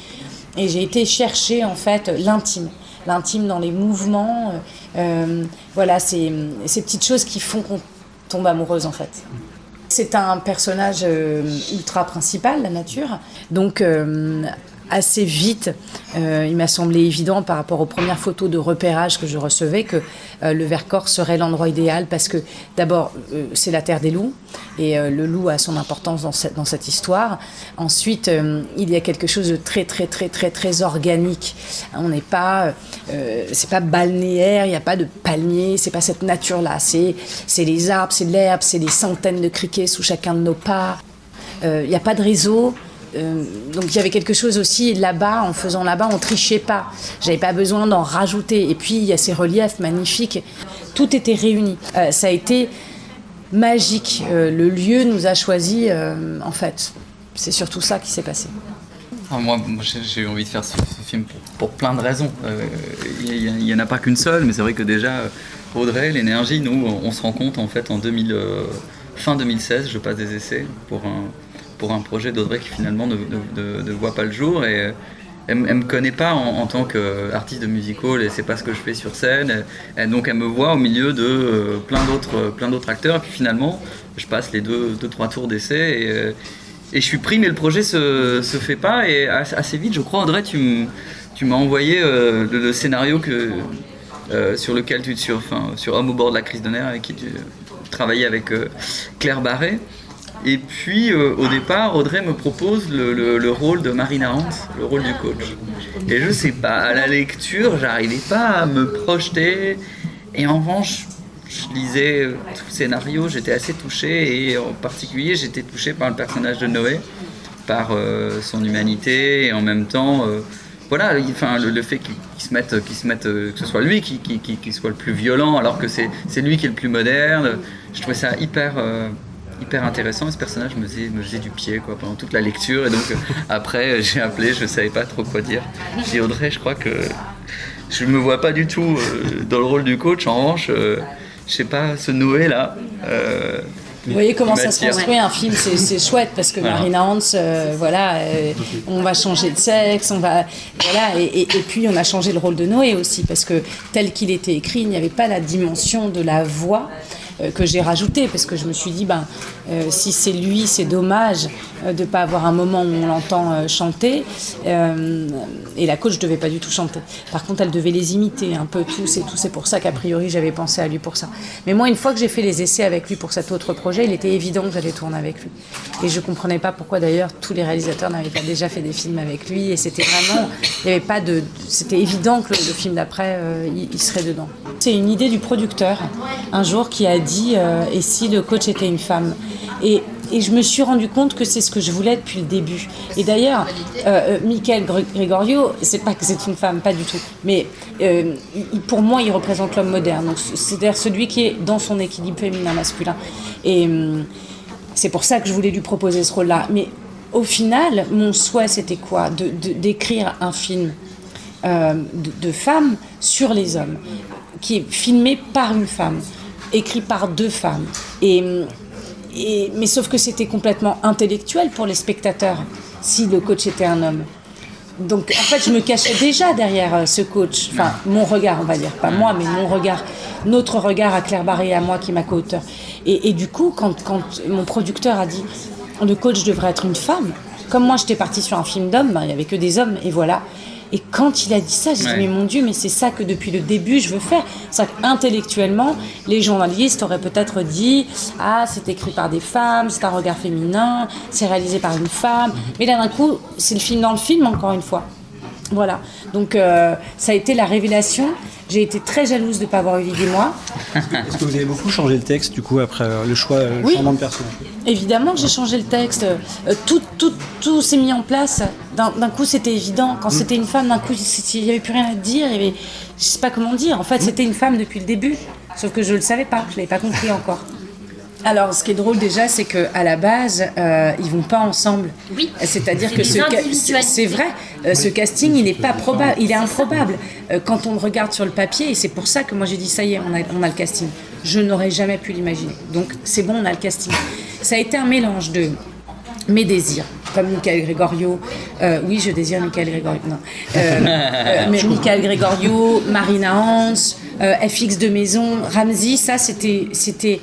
[SPEAKER 18] Et j'ai été chercher, en fait, l'intime. L'intime dans les mouvements. euh, euh, voilà, ces, ces petites choses qui font qu'on tombe amoureuse, en fait. C'est un personnage ultra principal, la nature. Donc, assez vite, euh, il m'a semblé évident par rapport aux premières photos de repérage que je recevais que euh, le Vercors serait l'endroit idéal parce que d'abord, euh, c'est la terre des loups et le loup a son importance dans cette, dans cette histoire. Ensuite, il y a quelque chose de très, très, très, très, très organique. On n'est pas, c'est pas balnéaire, il n'y a pas de palmiers, c'est pas cette nature-là. C'est, c'est les arbres, c'est l'herbe, c'est des centaines de criquets sous chacun de nos pas. Il n'y a pas de réseau. Euh, donc il y avait quelque chose aussi là-bas, en faisant là-bas, on trichait pas. J'avais pas besoin d'en rajouter. Et puis il y a ces reliefs magnifiques. Tout était réuni. Euh, ça a été magique. Euh, le lieu nous a choisis, euh, en fait. C'est surtout ça qui s'est passé.
[SPEAKER 19] Ah, moi, j'ai eu envie de faire ce, film pour, plein de raisons. Il n'y en a pas qu'une seule, mais c'est vrai que déjà, Audrey, l'énergie, nous, on se rend compte en fait en 2000, fin 2016, je passe des essais pour un, pour un projet d'Audrey qui finalement ne, voit pas le jour. Et, euh, elle, elle me connaît pas en, en tant qu'artiste de musical et c'est pas ce que je fais sur scène. Donc elle me voit au milieu de euh, plein d'autres plein d'autres acteurs. Et puis finalement, je passe les deux, deux trois tours d'essai et, euh, je suis pris, mais le projet se, se fait pas. Et assez vite, je crois, Audrey, tu m'as envoyé euh, le, scénario que, euh, sur lequel tu sur, enfin, sur Homme au bord de la crise de nerfs avec qui tu travaillais avec euh, Claire Barré. Et puis euh, au départ, Audrey me propose le, le- le rôle de Marina Hans, le rôle du coach. Et je sais pas, à la lecture, j'arrivais pas à me projeter. Et en revanche, je lisais euh, tout le scénario, j'étais assez touché. Et en particulier, j'étais touché par le personnage de Noé, par euh, son humanité et en même temps. voilà, il- enfin, le, fait qu'il se mette, qu'il se mette, que ce soit lui qui, soit le plus violent, alors que c'est lui qui est le plus moderne. Je trouvais ça hyper, hyper intéressant. Et ce personnage me faisait, me faisait du pied quoi, pendant toute la lecture. Et donc euh, après, euh, j'ai appelé, je savais pas trop quoi dire. J'ai dit Audrey, je crois que je me vois pas du tout euh, dans le rôle du coach. En revanche, euh, je sais pas, ce Noé là. euh,
[SPEAKER 18] Vous voyez comment ça se
[SPEAKER 19] m'attire.
[SPEAKER 18] construit un film, c'est chouette parce que
[SPEAKER 19] Voilà.
[SPEAKER 18] Marina Hans, euh, voilà, euh, on va changer de sexe, on va, voilà, et, et- et puis on a changé le rôle de Noé aussi parce que tel qu'il était écrit, il n'y avait pas la dimension de la voix que j'ai rajouté parce que je me suis dit ben euh, si c'est lui c'est dommage euh, de pas avoir un moment où on l'entend euh, chanter. Et la coach devait pas du tout chanter. Par contre elle devait les imiter un peu tous et tout c'est pour ça qu'a priori j'avais pensé à lui pour ça. Mais moi une fois que j'ai fait les essais avec lui pour cet autre projet il était évident que j'allais tourner avec lui. Et je comprenais pas pourquoi d'ailleurs tous les réalisateurs n'avaient pas déjà fait des films avec lui et c'était vraiment il y avait pas de c'était évident que le, film d'après il, il serait dedans. C'est une idée du producteur un jour qui a dit et si le coach était une femme? Et je me suis rendu compte que c'est ce que je voulais depuis le début. Et d'ailleurs, euh, euh, Michael Gr- Gregorio, c'est pas que c'est une femme, pas du tout. Mais euh, pour moi, il représente l'homme moderne. C'est-à-dire celui qui est dans son équilibre féminin-masculin. Et hum, c'est pour ça que je voulais lui proposer ce rôle-là. Mais au final, mon souhait, c'était quoi? D'écrire un film euh, de, de femmes sur les hommes, qui est filmé par une femme, écrit par deux femmes. Et, mais sauf que c'était complètement intellectuel pour les spectateurs si le coach était un homme. Donc en fait, je me cachais déjà derrière euh, ce coach, enfin mon regard, on va dire, pas moi, mais mon regard, notre regard à Claire Barré et à moi qui est ma co-auteur. Et, du coup, quand, mon producteur a dit le coach devrait être une femme, comme moi j'étais partie sur un film d'hommes, ben, il n'y avait que des hommes, et voilà. Et quand il a dit ça, j'ai
[SPEAKER 19] Ouais.
[SPEAKER 18] dit mais mon Dieu, mais c'est ça que depuis le début je veux faire. C'est intellectuellement, les journalistes auraient peut-être dit ah c'est écrit par des femmes, c'est un regard féminin, c'est réalisé par une femme. Mais là d'un coup, c'est le film dans le film encore une fois. Voilà. Donc euh, ça a été la révélation. J'ai été très jalouse de ne pas avoir eu l'idée moi.
[SPEAKER 1] Est-ce que vous avez beaucoup changé le texte du coup après euh, le choix, euh, le
[SPEAKER 18] Oui.
[SPEAKER 1] changement de personnage
[SPEAKER 18] Évidemment que j'ai changé le texte. Euh, tout tout, tout s'est mis en place. D'un coup, c'était évident. Quand
[SPEAKER 1] Mm.
[SPEAKER 18] c'était une femme, d'un coup, il n'y avait plus rien à dire. Il y avait, je sais pas comment dire. En fait, c'était une femme depuis le début. Sauf que je ne le savais pas. Je ne l'avais pas compris encore. Alors, ce qui est drôle déjà, c'est que à la base, euh, ils vont pas ensemble.
[SPEAKER 20] Oui.
[SPEAKER 18] C'est-à-dire
[SPEAKER 20] C'est
[SPEAKER 18] que ce ca-
[SPEAKER 20] individualités.
[SPEAKER 18] c'est vrai. Euh, ce casting, il n'est pas probable, il est improbable. Euh, quand on le regarde sur le papier, et c'est pour ça que moi j'ai dit ça y est, on a, on a le casting. Je n'aurais jamais pu l'imaginer. Donc c'est bon, on a le casting. Ça a été un mélange de mes désirs, comme Michael Gregorio. Euh, oui, je désire Michael Gregorio. Non. Euh, euh, mais Michael Gregorio, Marina Hans, euh, FX de maison, Ramsey, ça c'était c'était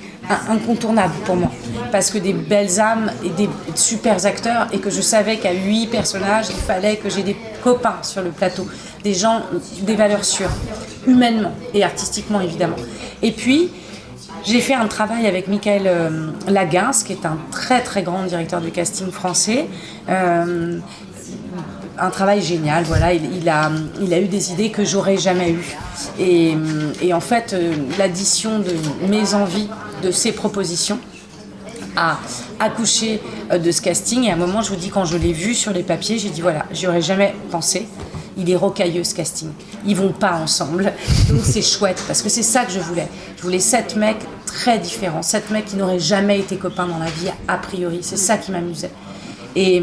[SPEAKER 18] incontournable pour moi. Parce que des belles âmes et des super acteurs, et que je savais qu'à huit personnages, il fallait que j'ai des copains sur le plateau, des gens, des valeurs sûres, humainement et artistiquement évidemment. Et puis, j'ai fait un travail avec Michael euh, qui est un très très grand directeur du casting français. Euh, un travail génial, voilà, il, a, il a eu des idées que j'aurais jamais eues. Et, et en fait, euh, l'addition de mes envies, de ses propositions, a accouché euh, de ce casting. Et à un moment, je vous dis, quand je l'ai vu sur les papiers, j'ai dit voilà, j'y aurais jamais pensé. Il est rocailleux ce casting. Ils vont pas ensemble. Donc c'est chouette parce que c'est ça que je voulais. Je voulais sept mecs très différents, sept mecs qui n'auraient jamais été copains dans la vie a priori. C'est ça qui m'amusait. Et,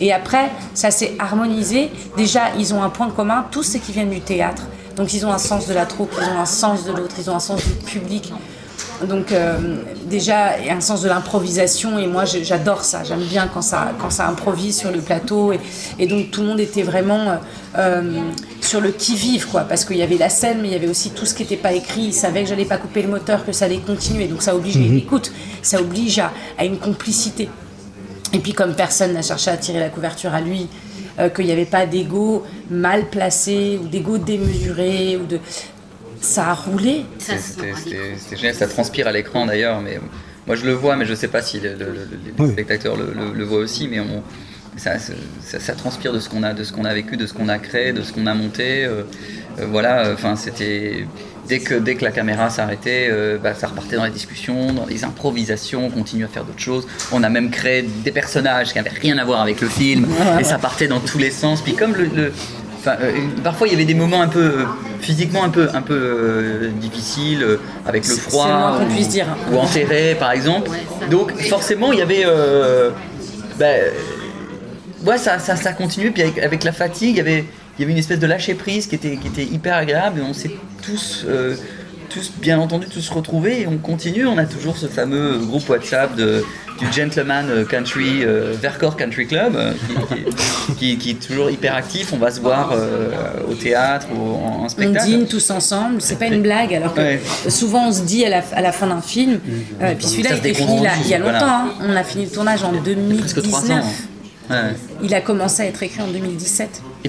[SPEAKER 18] et après, ça s'est harmonisé. Déjà, ils ont un point commun, tous ceux qui viennent du théâtre. Donc ils ont un sens de la troupe, ils ont un sens de l'autre, ils ont un sens du public. Donc euh, déjà, il y a un sens de l'improvisation et moi j'adore ça. J'aime bien quand ça, quand ça improvise sur le plateau et, et donc tout le monde était vraiment euh, euh, sur le qui-vive quoi, parce qu'il y avait la scène mais il y avait aussi tout ce qui n'était pas écrit. Ils savaient que j'allais pas couper le moteur, que ça allait continuer. Donc ça oblige
[SPEAKER 1] Mhm.
[SPEAKER 18] l'écoute, ça oblige à, à une complicité. Et puis comme personne n'a cherché à tirer la couverture à lui, euh, qu'il n'y avait pas d'ego mal placé ou d'ego démesuré ou de ça a roulé.
[SPEAKER 19] C'était génial, ça transpire à l'écran d'ailleurs, mais moi je le vois, mais je sais pas si le, le, le, les spectateurs le, le- le voient aussi, mais on, ça, ça, ça transpire de ce qu'on a, de ce qu'on a vécu, de ce qu'on a créé, de ce qu'on a monté. euh, euh, voilà, enfin c'était dès que dès que la caméra s'arrêtait, euh, bah, ça repartait dans les discussions, dans les improvisations, on continue à faire d'autres choses. On a même créé des personnages qui n'avaient rien à voir avec le film, et ça partait dans tous les sens. Puis comme le, le- Enfin, euh, parfois il y avait des moments un peu euh, physiquement un peu un peu euh, difficiles avec le froid
[SPEAKER 18] moins qu'on
[SPEAKER 19] ou-
[SPEAKER 18] puisse dire.
[SPEAKER 19] ou enterré par exemple. Donc forcément il y avait bah, ouais ça, ça, ça continuait puis avec, avec la fatigue il y avait il y avait une espèce de lâcher prise qui était qui était hyper agréable. Et on s'est tous tous bien entendu tous retrouvés et on continue on a toujours ce fameux groupe WhatsApp de du Gentleman Country euh, Vercors Country Club euh, qui, qui- qui- qui est toujours hyper actif on va se voir euh, au théâtre ou en, en
[SPEAKER 18] On
[SPEAKER 19] spectacle
[SPEAKER 18] dîne tous ensemble, c'est pas une blague, alors que
[SPEAKER 19] Ouais.
[SPEAKER 18] souvent on se dit à la, à la fin d'un film, euh, puis celui-là il fini là, il y a longtemps,
[SPEAKER 19] voilà.
[SPEAKER 18] hein. on a fini le tournage en
[SPEAKER 19] presque trois ans
[SPEAKER 18] 2019,
[SPEAKER 19] Ouais.
[SPEAKER 18] il a commencé à être écrit en 2017. Euh,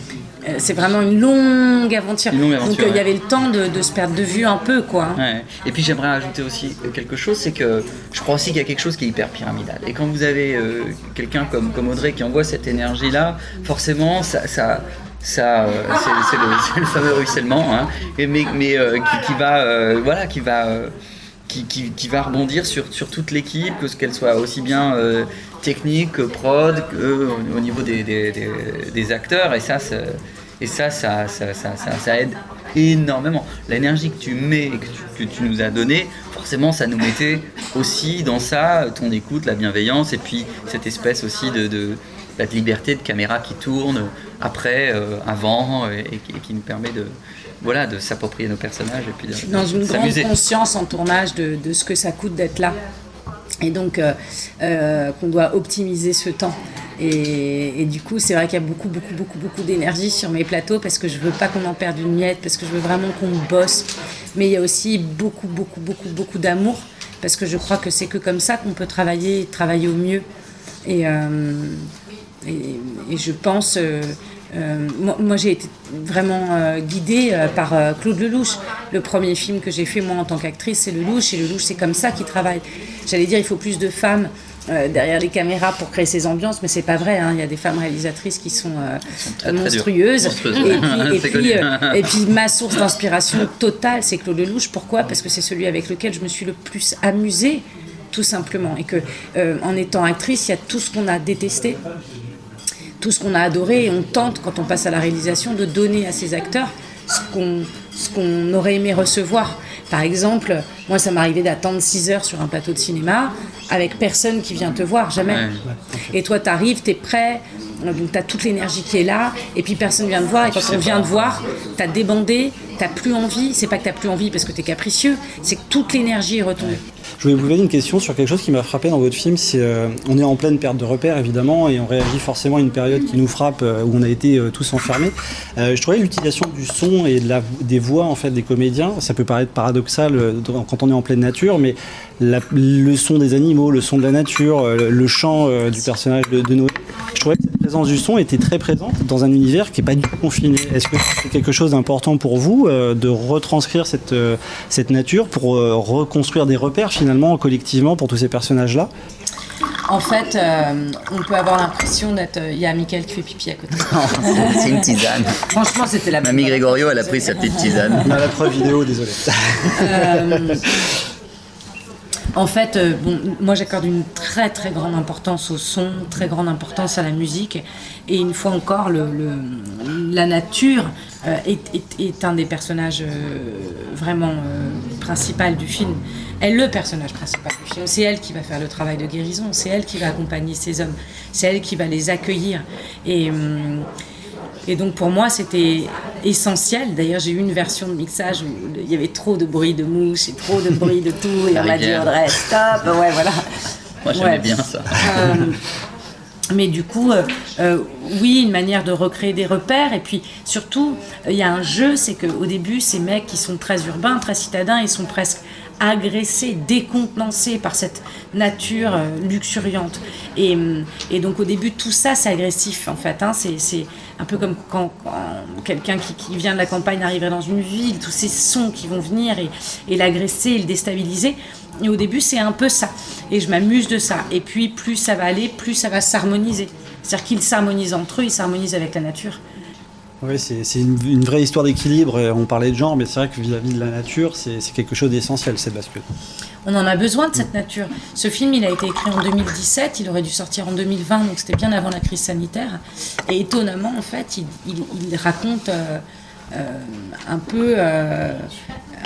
[SPEAKER 18] c'est vraiment une longue aventure.
[SPEAKER 19] Une longue aventure,
[SPEAKER 18] Donc euh, il y avait le temps de, de se perdre de vue un peu, quoi.
[SPEAKER 19] Ouais. Et puis j'aimerais ajouter aussi quelque chose, c'est que je crois aussi qu'il y a quelque chose qui est hyper pyramidal. Et quand vous avez euh, quelqu'un comme, comme Audrey qui envoie cette énergie-là, forcément, ça, ça, ça, euh, c'est, le, fameux ruissellement, hein, Et mais, mais euh, qui, qui va, euh, voilà, qui va, euh, qui, qui- qui va rebondir sur, sur toute l'équipe, que ce qu'elle soit aussi bien euh, technique que prod, que euh, au niveau des, des, des- des acteurs. Et ça, c'est- et ça, ça, ça, ça, aide énormément. L'énergie que tu mets et que tu, que tu nous as donnée, forcément, ça nous mettait aussi dans ça, ton écoute, la bienveillance, et puis cette espèce aussi de, de, bah, de liberté de caméra qui tourne après, euh, avant, et, et qui- nous permet de, voilà, de s'approprier nos personnages et puis de,
[SPEAKER 18] Je suis dans une grande conscience en tournage de, de ce que ça coûte d'être là. Et donc, euh, euh, qu'on doit optimiser ce temps. Et, du coup, c'est vrai qu'il y a beaucoup, beaucoup, beaucoup, beaucoup d'énergie sur mes plateaux parce que je veux pas qu'on en perde une miette, parce que je veux vraiment qu'on bosse. Mais il y a aussi beaucoup, beaucoup, beaucoup, beaucoup d'amour parce que je crois que c'est que comme ça qu'on peut travailler travailler au mieux. Et, euh, et je pense. Euh, moi, moi, j'ai été vraiment euh, guidée euh, par Claude Lelouch. Le premier film que j'ai fait, moi, en tant qu'actrice, c'est Lelouch. Et Lelouch, c'est comme ça qu'il travaille. J'allais dire, il faut plus de femmes derrière les caméras pour créer ces ambiances, mais c'est pas vrai. hein. Il y a des femmes réalisatrices qui sont,
[SPEAKER 19] très,
[SPEAKER 18] monstrueuses. Et, puis, et, puis,
[SPEAKER 19] connu.
[SPEAKER 18] et puis, ma source d'inspiration totale, c'est Claude Lelouch. Pourquoi? Parce que c'est celui avec lequel je me suis le plus amusée, tout simplement. Et que, en étant actrice, il y a tout ce qu'on a détesté tout ce qu'on a adoré et on tente quand on passe à la réalisation de donner à ces acteurs ce qu'on ce qu'on aurait aimé recevoir. Par exemple, moi ça m'arrivait d'attendre 6 heures sur un plateau de cinéma avec personne qui vient te voir, jamais. Et toi tu arrives, tu es prêt, donc tu as toute l'énergie qui est là et puis personne vient te voir et quand on vient te voir, tu as débandé, tu plus envie, c'est pas que tu plus envie parce que tu es capricieux, c'est que toute l'énergie est retombée.
[SPEAKER 20] Je voulais vous poser une question sur quelque chose qui m'a frappé dans votre film. C'est, euh, on est en pleine perte de repères évidemment et on réagit forcément à une période qui nous frappe euh, où on a été euh, tous enfermés. Je trouvais l'utilisation du son et des voix en fait des comédiens. Ça peut paraître paradoxal quand on est en pleine nature, mais le son des animaux, le son de la nature, le chant du personnage de, de Noé. Je trouvais que cette présence du son était très présente dans un univers qui n'est pas du tout confiné. Est-ce que c'est quelque chose d'important pour vous euh, de retranscrire cette, euh, cette nature pour euh, reconstruire des repères finalement collectivement pour tous ces personnages-là?
[SPEAKER 18] En fait, euh, on peut avoir l'impression d'être. Il y a Michael qui fait pipi à côté.
[SPEAKER 19] C'est une tisane.
[SPEAKER 18] Franchement, c'était la
[SPEAKER 19] Mamie Grégorio, elle a pris sa petite tisane.
[SPEAKER 20] A la preuve vidéo, désolé.
[SPEAKER 18] Euh, en fait, euh, moi j'accorde une très très grande importance au son, très grande importance à la musique. Et une fois encore, la nature euh, est, un des personnages euh, vraiment principaux du film. Elle le personnage principal du film. C'est elle qui va faire le travail de guérison, c'est elle qui va accompagner ces hommes, c'est elle qui va les accueillir. Et. Et donc pour moi, c'était essentiel. D'ailleurs, j'ai eu une version de mixage où il y avait trop de bruit de mouches et trop de bruit de tout. Et on m'a dit. Audrey, stop. Ouais, voilà.
[SPEAKER 19] Moi, j'aimais
[SPEAKER 18] Ouais.
[SPEAKER 19] bien ça.
[SPEAKER 18] Euh, mais du coup, euh, euh, oui, une manière de recréer des repères. Et puis surtout, il y a un jeu, c'est qu'au début, ces mecs qui sont très urbains, très citadins, ils sont presque agressés, décontenancés par cette nature euh, luxuriante. Et, hum, et donc au début, tout ça, c'est agressif en fait. hein. C'est un peu comme quand, quand quelqu'un qui, qui vient de la campagne arriverait dans une ville, tous ces sons qui vont venir et, et l'agresser et le déstabiliser. Et au début, c'est un peu ça. Et je m'amuse de ça. Et puis, plus ça va aller, plus ça va s'harmoniser. C'est-à-dire qu'ils s'harmonisent entre eux, ils s'harmonisent avec la nature.
[SPEAKER 20] Oui, c'est une, une vraie histoire d'équilibre. et On parlait de genre, mais c'est vrai que vis-à-vis de la nature, c'est quelque chose d'essentiel, cette bascule.
[SPEAKER 18] On en a besoin de cette nature. Ce film, il a été écrit en 2017, il aurait dû sortir en 2020, donc c'était bien avant la crise sanitaire. Et étonnamment, en fait, il, il- il raconte euh, euh, un peu, euh,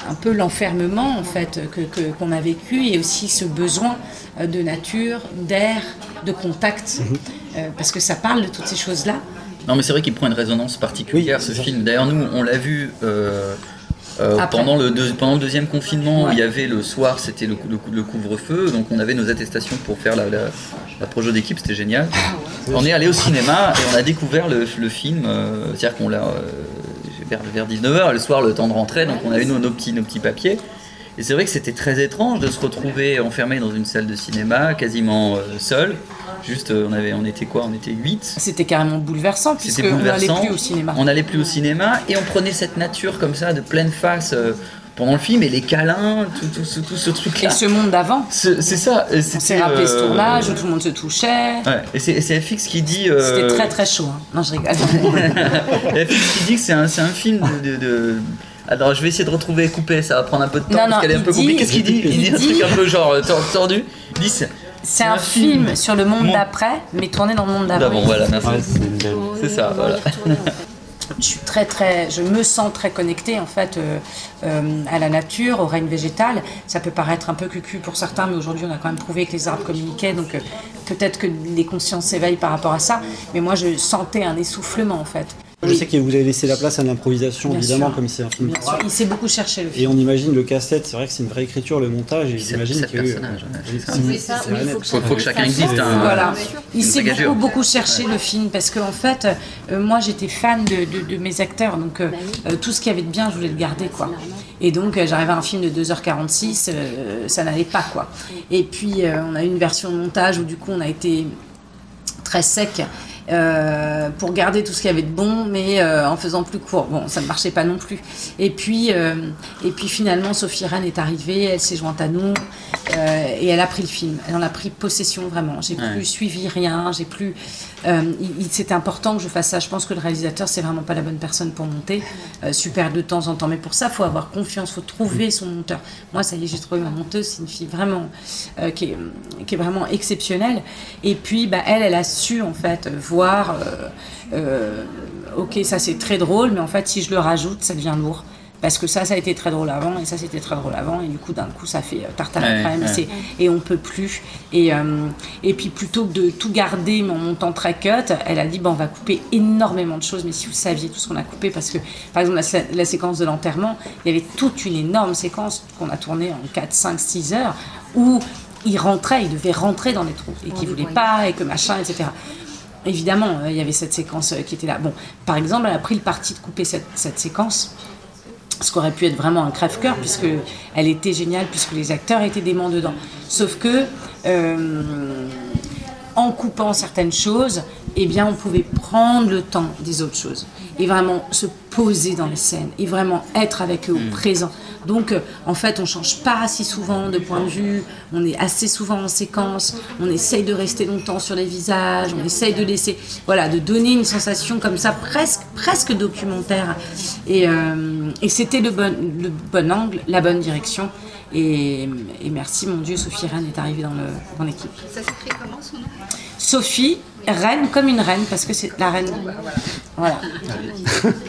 [SPEAKER 18] un peu l'enfermement en fait que qu'on a vécu et aussi ce besoin euh, de nature, d'air, de contact, Euh, parce que ça parle de toutes ces choses-là.
[SPEAKER 19] Non, mais c'est vrai qu'il prend une résonance particulière ce film. D'ailleurs, nous, on l'a vu euh, euh, pendant, le deux- pendant le deuxième confinement où il y avait le soir, c'était le, cou- le, cou- le couvre-feu, donc on avait nos attestations pour faire la, la, la projo d'équipe, c'était génial. On est allé au cinéma et on a découvert le, le film, euh, c'est-à-dire qu'on l'a euh, vers, vers 19h, le soir, le temps de rentrer, donc on avait nos, nos petits, nos petits papiers. Et c'est vrai que c'était très étrange de se retrouver enfermé dans une salle de cinéma, quasiment euh, seul. Juste, euh, on, avait, on était quoi? On était 8
[SPEAKER 18] C'était carrément bouleversant puisque on n'allait plus au cinéma.
[SPEAKER 19] on n'allait plus au cinéma et on prenait cette nature comme ça de pleine face euh, pendant le film et les câlins, tout, tout, ce- tout ce truc-là.
[SPEAKER 18] Et ce monde d'avant.
[SPEAKER 19] C'est ça.
[SPEAKER 18] On s'est rappelé ce tournage où tout le monde se touchait.
[SPEAKER 19] Ouais, et c'est FX qui dit. euh,
[SPEAKER 18] C'était très très chaud. hein. Non, je rigole.
[SPEAKER 19] FX qui dit que c'est un, un film de, de- de- Alors je vais essayer de retrouver et couper, ça va prendre un peu de temps
[SPEAKER 18] Non,
[SPEAKER 19] parce
[SPEAKER 18] non,
[SPEAKER 19] qu'elle est un peu
[SPEAKER 18] dit-
[SPEAKER 19] compliquée. Qu'est-ce qu'il dit Il dit un truc un peu genre euh, tor- tordu. C'est
[SPEAKER 18] un film sur le monde d'après, mais tourné dans le monde d'avant.
[SPEAKER 19] d'avant, voilà, merci. c'est ça, voilà.
[SPEAKER 18] Je suis très très, je me sens très connectée en fait euh, euh, à la nature, au règne végétal. Ça peut paraître un peu cucu pour certains, mais aujourd'hui on a quand même prouvé que les arbres communiquaient, donc euh, peut-être que les consciences s'éveillent par rapport à ça. Mais moi je sentais un essoufflement en fait.
[SPEAKER 20] Je sais que vous avez laissé la place à l'improvisation, évidemment,
[SPEAKER 18] sûr.
[SPEAKER 20] comme c'est un film.
[SPEAKER 18] Bien sûr, il s'est beaucoup cherché le film.
[SPEAKER 20] Et on imagine le casse-tête, c'est vrai que c'est une vraie écriture, le montage, et j'imagine
[SPEAKER 19] sept
[SPEAKER 20] qu'il y a eu.
[SPEAKER 19] personnages, ouais,
[SPEAKER 20] Oui,
[SPEAKER 19] c'est ça.
[SPEAKER 20] c'est-
[SPEAKER 19] Oui,
[SPEAKER 20] c'est
[SPEAKER 19] ça, oui,
[SPEAKER 20] Annette.
[SPEAKER 19] faut que que chacun existe, hein.
[SPEAKER 18] Voilà. Il s'est beaucoup, beaucoup cherché le film parce que en fait, euh, moi j'étais fan de, de- de mes acteurs, donc euh, euh, tout ce qu'il y avait de bien, je voulais le garder quoi. Et donc euh, j'arrivais à un film de 2h46, euh, ça n'allait pas quoi. Et puis euh, on a eu une version de montage où du coup on a été très sec. Euh, pour garder tout ce qu'il y avait de bon, mais euh, en faisant plus court. Bon, ça ne marchait pas non plus. Et puis, euh, et puis finalement, Sophie Rennes est arrivée, elle s'est jointe à nous et elle a pris le film. Elle en a pris possession vraiment. J'ai
[SPEAKER 19] Ouais.
[SPEAKER 18] plus suivi rien, j'ai plus. il- il- C'était important que je fasse ça. Je pense que le réalisateur, c'est vraiment pas la bonne personne pour monter. Super de temps en temps, mais pour ça, faut avoir confiance, faut trouver son monteur. Moi, ça y est, j'ai trouvé ma monteuse. C'est une fille vraiment qui, est, qui est vraiment exceptionnelle. Et puis, bah, elle, elle a su en fait voir. Euh, euh, ok, ça c'est très drôle, mais en fait, si je le rajoute, ça devient lourd. Parce que ça, ça a été très drôle avant, et ça, c'était très drôle avant, et du coup, d'un coup, ça fait euh, tarte à la
[SPEAKER 19] Ouais,
[SPEAKER 18] crème, et
[SPEAKER 19] ouais.
[SPEAKER 18] c'est- et on peut plus. Et, euh, et puis, plutôt que de tout garder, mais en montant très cut, elle a dit, bon, on va couper énormément de choses, mais si vous saviez tout ce qu'on a coupé, parce que, par exemple, la, la séquence de l'enterrement, il y avait toute une énorme séquence qu'on a tournée en 4, 5, 6 heures, où il rentrait, il devait rentrer dans les trous, et qu'il voulait pas, et que machin, etc. Évidemment, euh, il y avait cette séquence euh, qui était là. Bon, par exemple, elle a pris le parti de couper cette, cette séquence, ce qui aurait pu être vraiment un crève-cœur, puisque elle était géniale, puisque les acteurs étaient dément dedans. Sauf que, euh, en coupant certaines choses, eh bien, on pouvait prendre le temps des autres choses et vraiment se poser dans les scènes et vraiment être avec eux au présent. Donc, euh, en fait, on change pas si souvent de point de vue, on est assez souvent en séquence, on essaye de rester longtemps sur les visages, on essaye de laisser, voilà, de donner une sensation comme ça, presque, presque documentaire. Et, euh, et c'était le bon, le bon angle, la bonne direction. Et, et merci, mon Dieu, Sophie Rennes est arrivée dans l'équipe.
[SPEAKER 14] Ça s'écrit comment son nom?
[SPEAKER 18] Sophie, reine comme une reine, parce que c'est la reine. Voilà.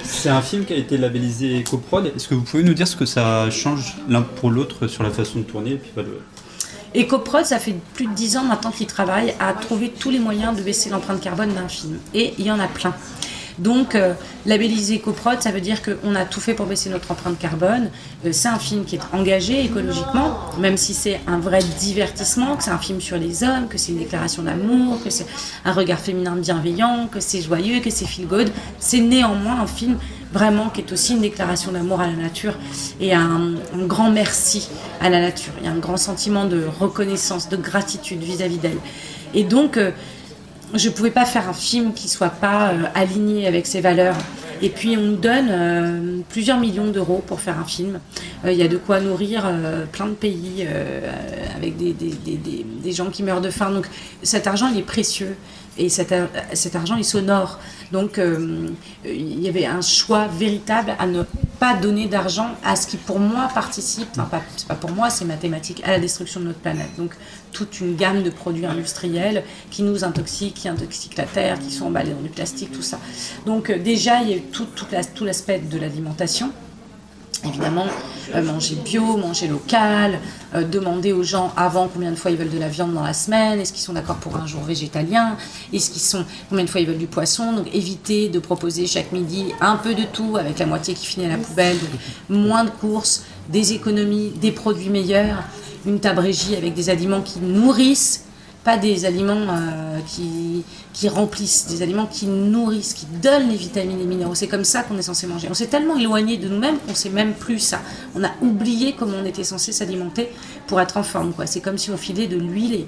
[SPEAKER 20] C'est un film qui a été labellisé EcoProd. Est-ce que vous pouvez nous dire ce que ça change l'un pour l'autre sur la façon de tourner et puis le-
[SPEAKER 18] EcoProd, ça fait plus de 10 ans maintenant qu'ils travaillent à trouver tous les moyens de baisser l'empreinte carbone d'un film. Et il y en a plein. Donc, euh, labelliser EcoProd, ça veut dire qu'on a tout fait pour baisser notre empreinte carbone. Euh, c'est un film qui est engagé écologiquement, même si c'est un vrai divertissement, que c'est un film sur les hommes, que c'est une déclaration d'amour, que c'est un regard féminin bienveillant, que c'est joyeux, que c'est feel good. C'est néanmoins un film vraiment qui est aussi une déclaration d'amour à la nature et un, un grand merci à la nature. Il y a un grand sentiment de reconnaissance, de gratitude vis-à-vis d'elle. Et donc, euh, je ne pouvais pas faire un film qui soit pas euh, aligné avec ses valeurs. Et puis on nous donne euh, plusieurs millions d'euros pour faire un film. Euh, Il y a de quoi nourrir plein de pays avec des, des, des, des, gens qui meurent de faim. Donc cet argent il est précieux et cet, cet argent est sonore. Donc il y avait un choix véritable à ne pas donner d'argent à ce qui pour moi participe, enfin pas, c'est pas pour moi, c'est mathématique, à la destruction de notre planète. Donc toute une gamme de produits industriels qui nous intoxiquent, qui intoxiquent la terre, qui sont emballés dans du plastique, tout ça. Donc euh, déjà il y a eu tout, tout, la- tout l'aspect de l'alimentation. Évidemment, euh, manger bio, manger local, euh, demander aux gens avant combien de fois ils veulent de la viande dans la semaine, est-ce qu'ils sont d'accord pour un jour végétalien, est-ce qu'ils sont combien de fois ils veulent du poisson, donc éviter de proposer chaque midi un peu de tout avec la moitié qui finit à la poubelle, donc moins de courses, des économies, des produits meilleurs, une table régie avec des aliments qui nourrissent pas des aliments euh, qui, qui remplissent, des aliments qui nourrissent, qui donnent les vitamines et les minéraux. C'est comme ça qu'on est censé manger. On s'est tellement éloigné de nous-mêmes qu'on sait même plus ça. On a oublié comment on était censé s'alimenter pour être en forme. quoi. C'est comme si on filait de l'huile et,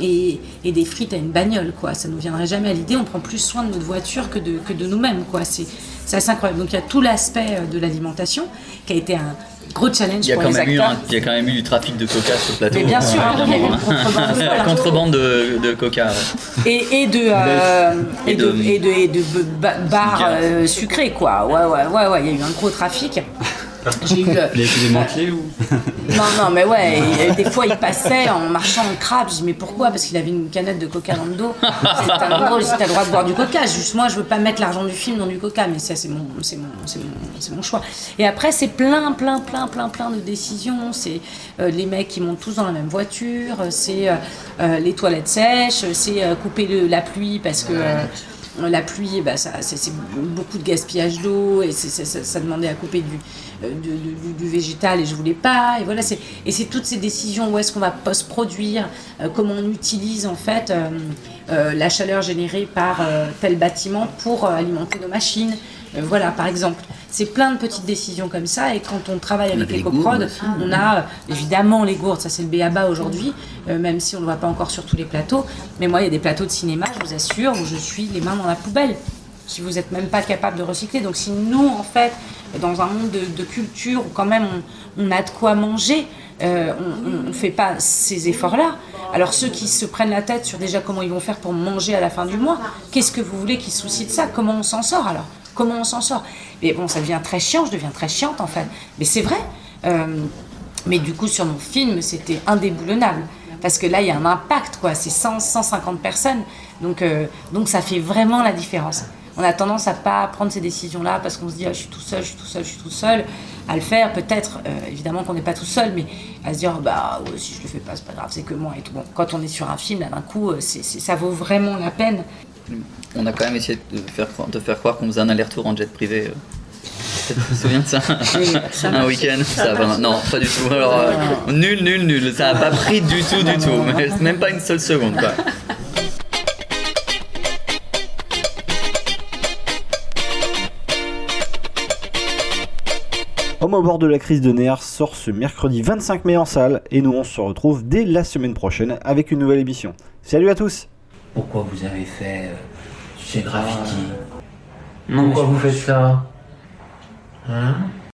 [SPEAKER 18] et, et des frites à une bagnole. Quoi. Ça ne nous viendrait jamais à l'idée. On prend plus soin de notre voiture que de, que de nous-mêmes. quoi. C'est c'est assez incroyable. Donc il y a tout l'aspect euh, de l'alimentation qui a été un gros challenge
[SPEAKER 19] Il y, a
[SPEAKER 18] pour
[SPEAKER 19] quand
[SPEAKER 18] les
[SPEAKER 19] même eu
[SPEAKER 18] acteurs.
[SPEAKER 19] un- il y a quand même eu du trafic de coca sur le plateau.
[SPEAKER 18] Mais bien sûr, il y a eu contrebande de
[SPEAKER 19] contrebande de, de coca. ouais.
[SPEAKER 18] Et, et de euh, et,
[SPEAKER 19] Et
[SPEAKER 18] de,
[SPEAKER 19] de-
[SPEAKER 18] et de, et de b- ba- bars euh, sucrés quoi ouais ouais ouais ouais il y a eu un gros trafic j'ai eu
[SPEAKER 20] Il a été démantelé ou?
[SPEAKER 18] Non non mais ouais euh, des fois il passait en marchant en crabe. Je dis mais pourquoi? Parce qu'il avait une canette de coca dans le dos. C'est un t'as le droit de boire du coca. Juste moi je veux pas mettre l'argent du film dans du coca mais ça c'est mon c'est mon c'est mon, c'est mon choix. Et après c'est plein plein plein plein plein de décisions. C'est euh, les mecs qui montent tous dans la même voiture. C'est euh, les toilettes sèches. C'est euh, couper le- la pluie parce que la pluie, bah, c'est, beaucoup de gaspillage d'eau et ça, ça demandait à couper du, euh, du, végétal et je voulais pas. Et voilà, c'est, toutes ces décisions où est-ce qu'on va post-produire, euh, comment on utilise en fait euh, euh, la chaleur générée par euh, tel bâtiment pour euh, alimenter nos machines. Euh, voilà, par exemple. C'est plein de petites décisions comme ça et quand on travaille avec
[SPEAKER 21] les aussi.
[SPEAKER 18] on a euh, évidemment les gourdes, ça c'est le béaba aujourd'hui, euh, même si on ne le voit pas encore sur tous les plateaux. Mais moi, il y a des plateaux de cinéma, je vous assure, où je suis les mains dans la poubelle. Si vous n'êtes même pas capable de recycler. Donc si nous, en fait, dans un monde de, de culture où quand même on, on a de quoi manger, euh, on ne fait pas ces efforts-là. Alors ceux qui se prennent la tête sur déjà comment ils vont faire pour manger à la fin du mois, qu'est-ce que vous voulez qu'ils se soucient de ça? Comment on s'en sort alors? Comment on s'en sort Mais bon, ça devient très chiant, je deviens très chiante en fait. Mais c'est vrai. Euh, mais du coup, sur mon film, c'était indéboulonnable. Parce que là, il y a un impact, quoi. C'est 100, 150 personnes. Donc, euh, donc, ça fait vraiment la différence. On a tendance à pas prendre ces décisions-là parce qu'on se dit, ah, je suis tout seul, je suis tout seul, je suis tout seul. À le faire, peut-être, euh, évidemment qu'on n'est pas tout seul, mais à se dire, bah, si je le fais pas, c'est pas grave, c'est que moi et tout. Quand on est sur un film, d'un coup, ça vaut vraiment la peine.
[SPEAKER 19] On a quand même essayé de faire, croire- de faire croire qu'on faisait un aller-retour en jet privé. euh. Tu te souviens de ça?
[SPEAKER 21] Ça
[SPEAKER 19] Un week-end?
[SPEAKER 21] Ça
[SPEAKER 19] ça. Non, pas du tout. Alors, euh, nul, nul, nul. Ça a pas pris du tout, du tout. Mais même pas une seule seconde. Quoi.
[SPEAKER 1] Homme au bord de la crise de nerfs sort ce mercredi 25 mai en salle et nous on se retrouve dès la semaine prochaine avec une nouvelle émission. Salut à tous
[SPEAKER 21] Pourquoi vous avez fait euh, ces graffitis?
[SPEAKER 10] Non,
[SPEAKER 21] Pourquoi vous faites ça? Hein?